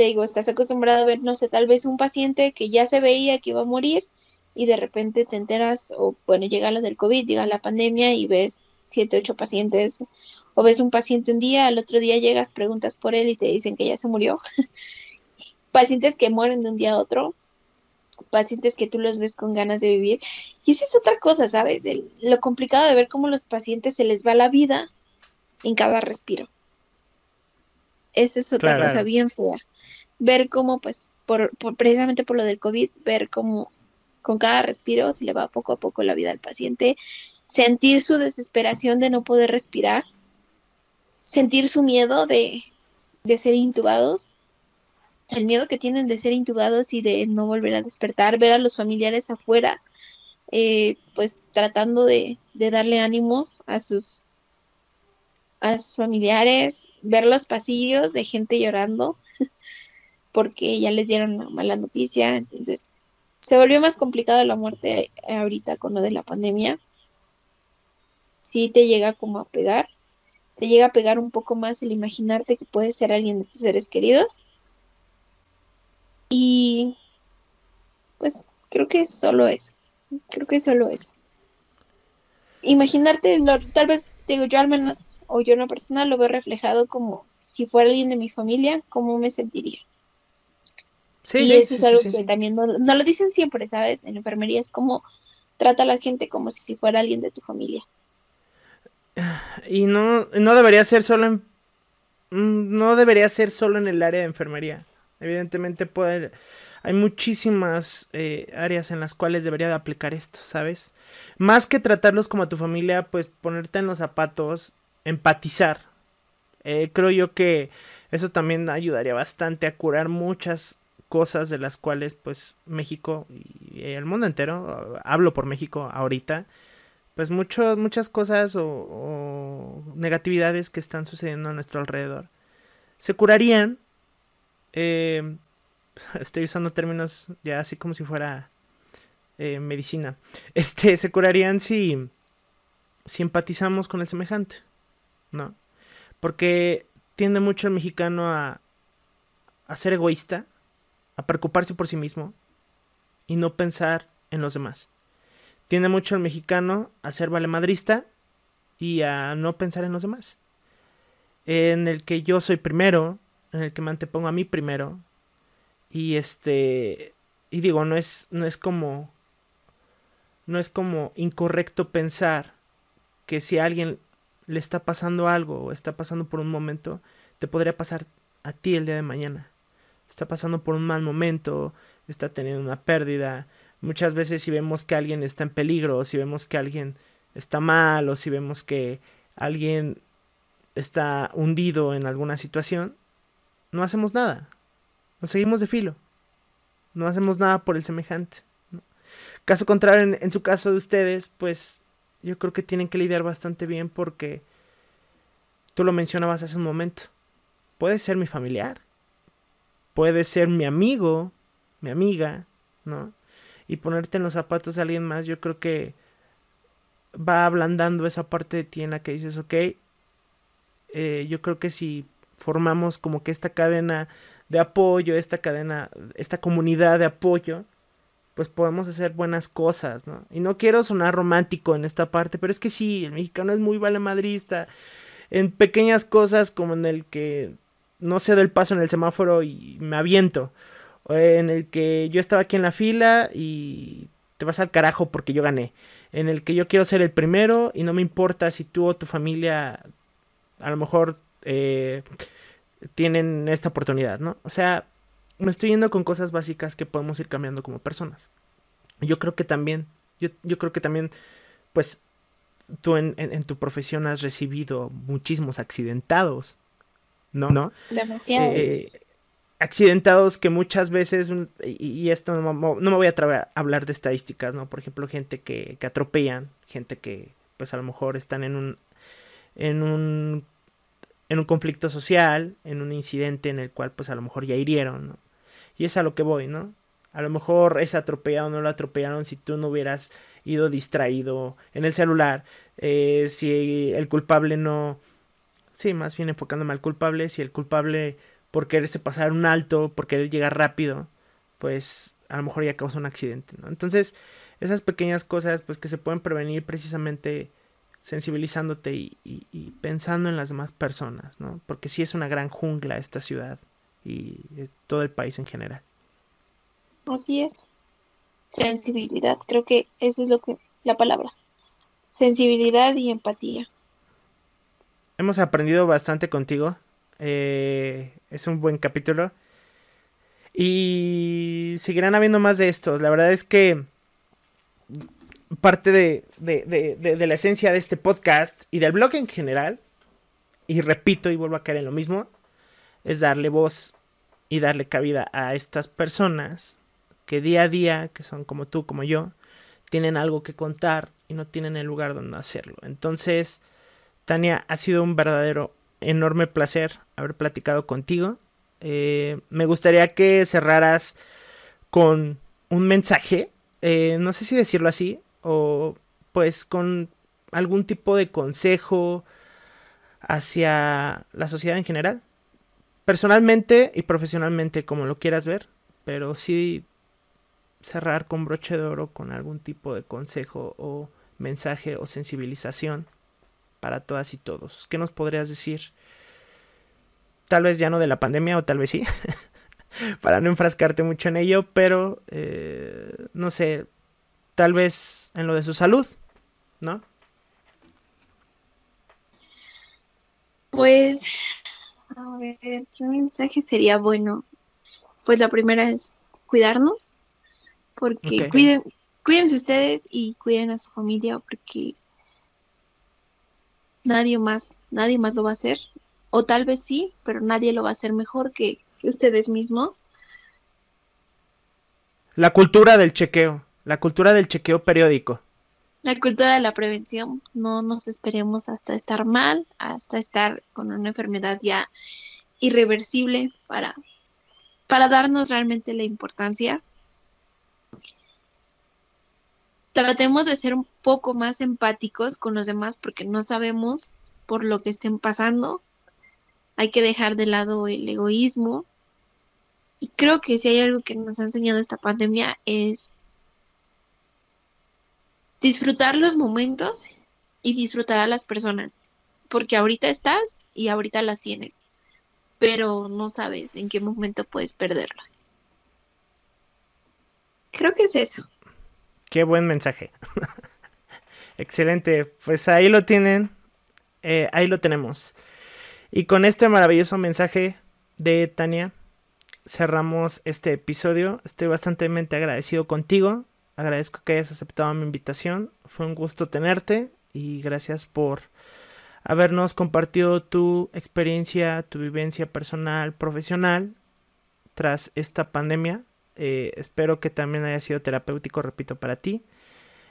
te digo, estás acostumbrado a ver, no sé, tal vez un paciente que ya se veía que iba a morir y de repente te enteras, o bueno, llega lo del COVID, llega la pandemia y ves siete, ocho pacientes, o ves un paciente un día, al otro día llegas, preguntas por él y te dicen que ya se murió. pacientes que mueren de un día a otro, pacientes que tú los ves con ganas de vivir. Y esa es otra cosa, ¿sabes? lo complicado de ver cómo los pacientes se les va la vida en cada respiro. Esa es otra cosa bien fea. Ver cómo, pues, por, precisamente por lo del COVID, ver cómo con cada respiro se le va poco a poco la vida al paciente, sentir su desesperación de no poder respirar, sentir su miedo de, de ser intubados el miedo que tienen de ser intubados y de no volver a despertar, ver a los familiares afuera, eh, pues tratando de, darle ánimos a sus, a sus familiares, ver los pasillos de gente llorando porque ya les dieron una mala noticia, entonces se volvió más complicado la muerte ahorita con lo de la pandemia. Sí te llega como a pegar, te llega a pegar un poco más el imaginarte que puede ser alguien de tus seres queridos y pues creo que es solo eso. Creo que es solo eso. Imaginarte, tal vez, digo, yo al menos, o yo en lo personal, lo veo reflejado como si fuera alguien de mi familia, cómo me sentiría. Sí, y eso es algo que también no, no, lo dicen siempre, ¿sabes? En enfermería es como trata a la gente como si fuera alguien de tu familia. Y no, no debería ser solo en, mm, no debería ser solo en el área de enfermería. Evidentemente puede, hay muchísimas eh, áreas en las cuales debería de aplicar esto, ¿sabes? Más que tratarlos como a tu familia, pues ponerte en los zapatos, empatizar. Eh, creo yo que eso también ayudaría bastante a curar muchas cosas de las cuales pues México y el mundo entero, hablo por México ahorita, pues mucho, muchas cosas o, negatividades que están sucediendo a nuestro alrededor se curarían eh, estoy usando términos ya así como si fuera eh, medicina. Este, se curarían si, si empatizamos con el semejante, ¿no? Porque tiende mucho el mexicano a, a ser egoísta, a preocuparse por sí mismo y no pensar en los demás. Tiende mucho el mexicano a ser valemadrista y a no pensar en los demás. En el que yo soy primero, en el que me antepongo a mí primero. Y este. Y digo, no es, no es como. no es como incorrecto pensar que si a alguien le está pasando algo o está pasando por un momento, te podría pasar a ti el día de mañana. Está pasando por un mal momento, está teniendo una pérdida. Muchas veces si vemos que alguien está en peligro, o si vemos que alguien está mal, o si vemos que alguien está hundido en alguna situación, no hacemos nada. Nos seguimos de filo. No hacemos nada por el semejante. Caso contrario, en, en, su caso de ustedes, pues yo creo que tienen que lidiar bastante bien porque tú lo mencionabas hace un momento. Puede ser mi familiar, puede ser mi amigo, mi amiga, ¿no? Y ponerte en los zapatos de alguien más, yo creo que va ablandando esa parte de ti en la que dices, ok, eh, yo creo que si formamos como que esta cadena de apoyo, esta cadena, esta comunidad de apoyo, pues podemos hacer buenas cosas, ¿no? Y no quiero sonar romántico en esta parte, pero es que sí, el mexicano es muy valemadrista en pequeñas cosas como en el que no sé del paso en el semáforo y me aviento, en el que yo estaba aquí en la fila y te vas al carajo porque yo gané, en el que yo quiero ser el primero y no me importa si tú o tu familia a lo mejor eh, tienen esta oportunidad, ¿no? O sea, me estoy yendo con cosas básicas que podemos ir cambiando como personas. Yo creo que también, yo, yo creo que también, pues, tú en, en, tu profesión has recibido muchísimos accidentados, ¿no? ¿No? Demasiados. Eh, accidentados que muchas veces, y, y esto no, no, me voy a hablar de estadísticas, ¿no? Por ejemplo, gente que, que atropellan, gente que, pues, a lo mejor están en un, en un en un conflicto social, en un incidente en el cual pues a lo mejor ya hirieron, ¿no? Y es a lo que voy, ¿no? A lo mejor es atropellado o no lo atropellaron si tú no hubieras ido distraído en el celular, eh, si el culpable no... Sí, más bien enfocándome al culpable, si el culpable por quererse pasar un alto, por querer llegar rápido, pues a lo mejor ya causa un accidente, ¿no? Entonces, esas pequeñas cosas pues que se pueden prevenir precisamente sensibilizándote y, y, pensando en las demás personas, ¿no? Porque sí es una gran jungla esta ciudad y todo el país en general. Así es. Sensibilidad, creo que esa es lo que la palabra. Sensibilidad y empatía. Hemos aprendido bastante contigo. Eh, es un buen capítulo. Y seguirán habiendo más de estos. La verdad es que parte de, de, de, de, la esencia de este podcast y del blog en general, y repito y vuelvo a caer en lo mismo, es darle voz y darle cabida a estas personas que día a día, que son como tú, como yo, tienen algo que contar y no tienen el lugar donde hacerlo. Entonces, Tania, ha sido un verdadero enorme placer haber platicado contigo. Eh, me gustaría que cerraras con un mensaje, eh, no sé si decirlo así, o pues con algún tipo de consejo hacia la sociedad en general personalmente y profesionalmente, como lo quieras ver, pero sí cerrar con broche de oro con algún tipo de consejo o mensaje o sensibilización para todas y todos. ¿Qué nos podrías decir? Tal vez ya no de la pandemia o tal vez sí, para no enfrascarte mucho en ello, pero eh, no sé, tal vez en lo de su salud, ¿no? Pues a ver, ¿qué mensaje sería bueno? Pues la primera es cuidarnos, porque okay. cuiden, cuídense ustedes y cuiden a su familia, porque nadie más, nadie más lo va a hacer, o tal vez sí, pero nadie lo va a hacer mejor que, que ustedes mismos. La cultura del chequeo, la cultura del chequeo periódico. La cultura de la prevención, no nos esperemos hasta estar mal, hasta estar con una enfermedad ya irreversible para, para darnos realmente la importancia. Tratemos de ser un poco más empáticos con los demás porque no sabemos por lo que estén pasando. Hay que dejar de lado el egoísmo. Y creo que si hay algo que nos ha enseñado esta pandemia es disfrutar los momentos y disfrutar a las personas, porque ahorita estás y ahorita las tienes, pero no sabes en qué momento puedes perderlas. Creo que es eso. Qué buen mensaje. Excelente. Pues ahí lo tienen. Eh, ahí lo tenemos. Y con este maravilloso mensaje de Tania, cerramos este episodio. Estoy bastante agradecido contigo. Agradezco que hayas aceptado mi invitación. Fue un gusto tenerte y gracias por habernos compartido tu experiencia, tu vivencia personal, profesional tras esta pandemia. Eh, espero que también haya sido terapéutico, repito, para ti.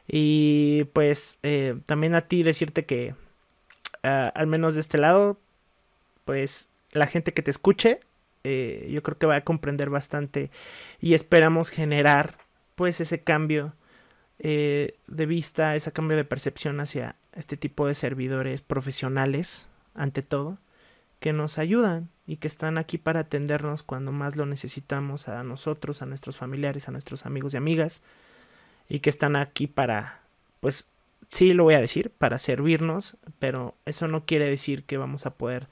Y pues eh, también a ti decirte que ah, al menos de este lado, pues la gente que te escuche, eh, yo creo que va a comprender bastante y esperamos generar pues ese cambio de vista, ese cambio de percepción hacia este tipo de servidores profesionales, ante todo, que nos ayudan y que están aquí para atendernos cuando más lo necesitamos a nosotros, a nuestros familiares, a nuestros amigos y amigas, y que están aquí para, pues sí lo voy a decir, para servirnos, pero eso no quiere decir que vamos a poder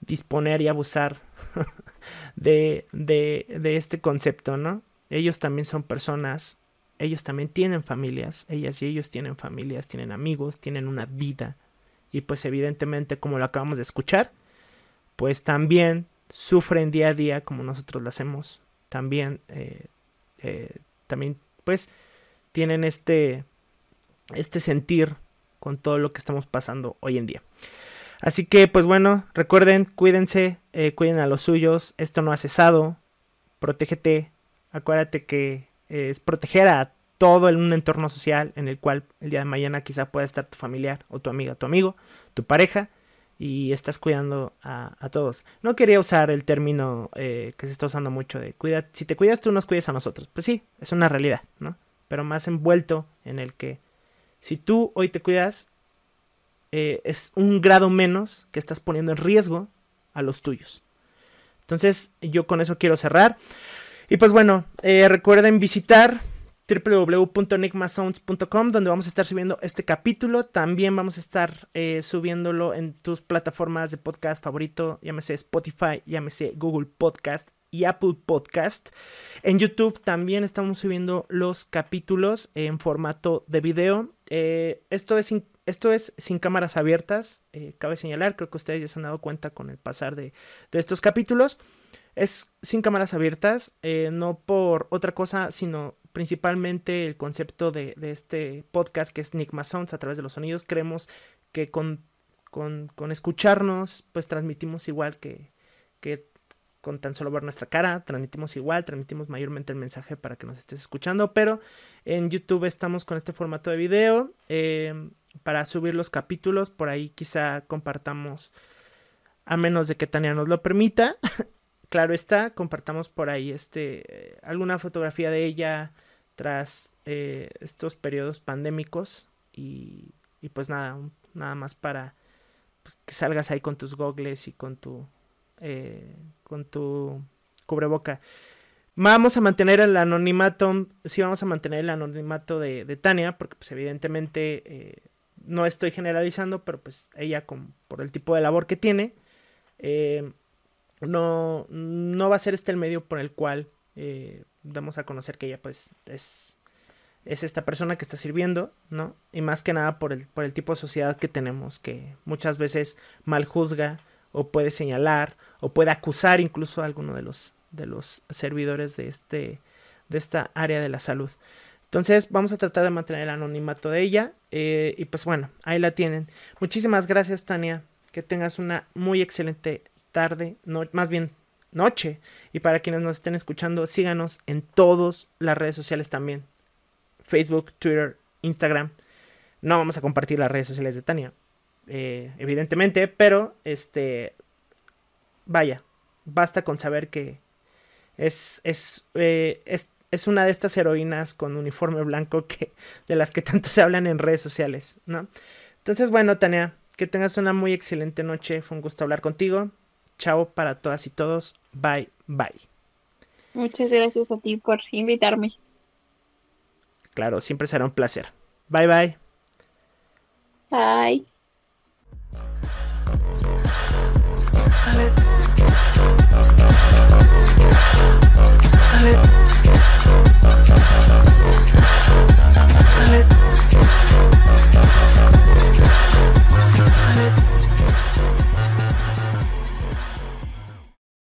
disponer y abusar de, de, de este concepto, ¿no? Ellos también son personas ellos también tienen familias, ellas y ellos tienen familias, tienen amigos, tienen una vida. Y pues evidentemente, como lo acabamos de escuchar, pues también sufren día a día como nosotros lo hacemos. También, eh, eh, también pues tienen este, este sentir con todo lo que estamos pasando hoy en día. Así que pues bueno, recuerden, cuídense, eh, cuiden a los suyos, esto no ha cesado, protégete, acuérdate que es proteger a todo en un entorno social en el cual el día de mañana quizá pueda estar tu familiar o tu amiga, tu amigo, tu pareja y estás cuidando a, todos. No quería usar el término eh, que se está usando mucho de cuida, si te cuidas tú nos cuidas a nosotros. Pues sí, es una realidad, ¿no? Pero más envuelto en el que si tú hoy te cuidas, eh, es un grado menos que estás poniendo en riesgo a los tuyos. Entonces yo con eso quiero cerrar. Y pues bueno, eh, recuerden visitar www.enigmasounds.com donde vamos a estar subiendo este capítulo. También vamos a estar eh, subiéndolo en tus plataformas de podcast favorito, llámese Spotify, llámese Google Podcast y Apple Podcast. En YouTube también estamos subiendo los capítulos en formato de video. Eh, esto, es sin, esto es sin cámaras abiertas, cabe señalar, creo que ustedes ya se han dado cuenta con el pasar de, de estos capítulos. Es sin cámaras abiertas, eh, no por otra cosa, sino principalmente el concepto de, este podcast que es Nigma Sounds a través de los sonidos. Creemos que con, con, escucharnos, pues transmitimos igual que, que con tan solo ver nuestra cara, transmitimos igual, transmitimos mayormente el mensaje para que nos estés escuchando, pero en YouTube estamos con este formato de video eh, para subir los capítulos, por ahí quizá compartamos, a menos de que Tania nos lo permita, claro está, compartamos por ahí este alguna fotografía de ella tras eh, estos periodos pandémicos y, y pues nada, nada más para pues, que salgas ahí con tus gogles y con tu eh, con tu cubreboca. Vamos a mantener el anonimato, sí vamos a mantener el anonimato de, Tania, porque pues evidentemente eh, no estoy generalizando, pero pues ella con, por el tipo de labor que tiene, eh, no, no va a ser este el medio por el cual eh, damos a conocer que ella pues es, es esta persona que está sirviendo, ¿no? Y más que nada por el, por el tipo de sociedad que tenemos, que muchas veces mal juzga o puede señalar o puede acusar incluso a alguno de los, de los servidores de, este, de esta área de la salud. Entonces vamos a tratar de mantener el anonimato de ella eh, y pues bueno, ahí la tienen. Muchísimas gracias Tania, que tengas una muy excelente tarde, no, más bien noche. Y para quienes nos estén escuchando, síganos en todas las redes sociales también. Facebook, Twitter, Instagram. No vamos a compartir las redes sociales de Tania, eh, evidentemente, pero este, vaya, basta con saber que es, es, eh, es, es, una de estas heroínas con uniforme blanco que, de las que tanto se hablan en redes sociales, ¿no? Entonces, bueno, Tania, que tengas una muy excelente noche. Fue un gusto hablar contigo. Chao para todas y todos. Bye, bye. Muchas gracias a ti por invitarme. Claro, siempre será un placer. Bye, bye. Bye.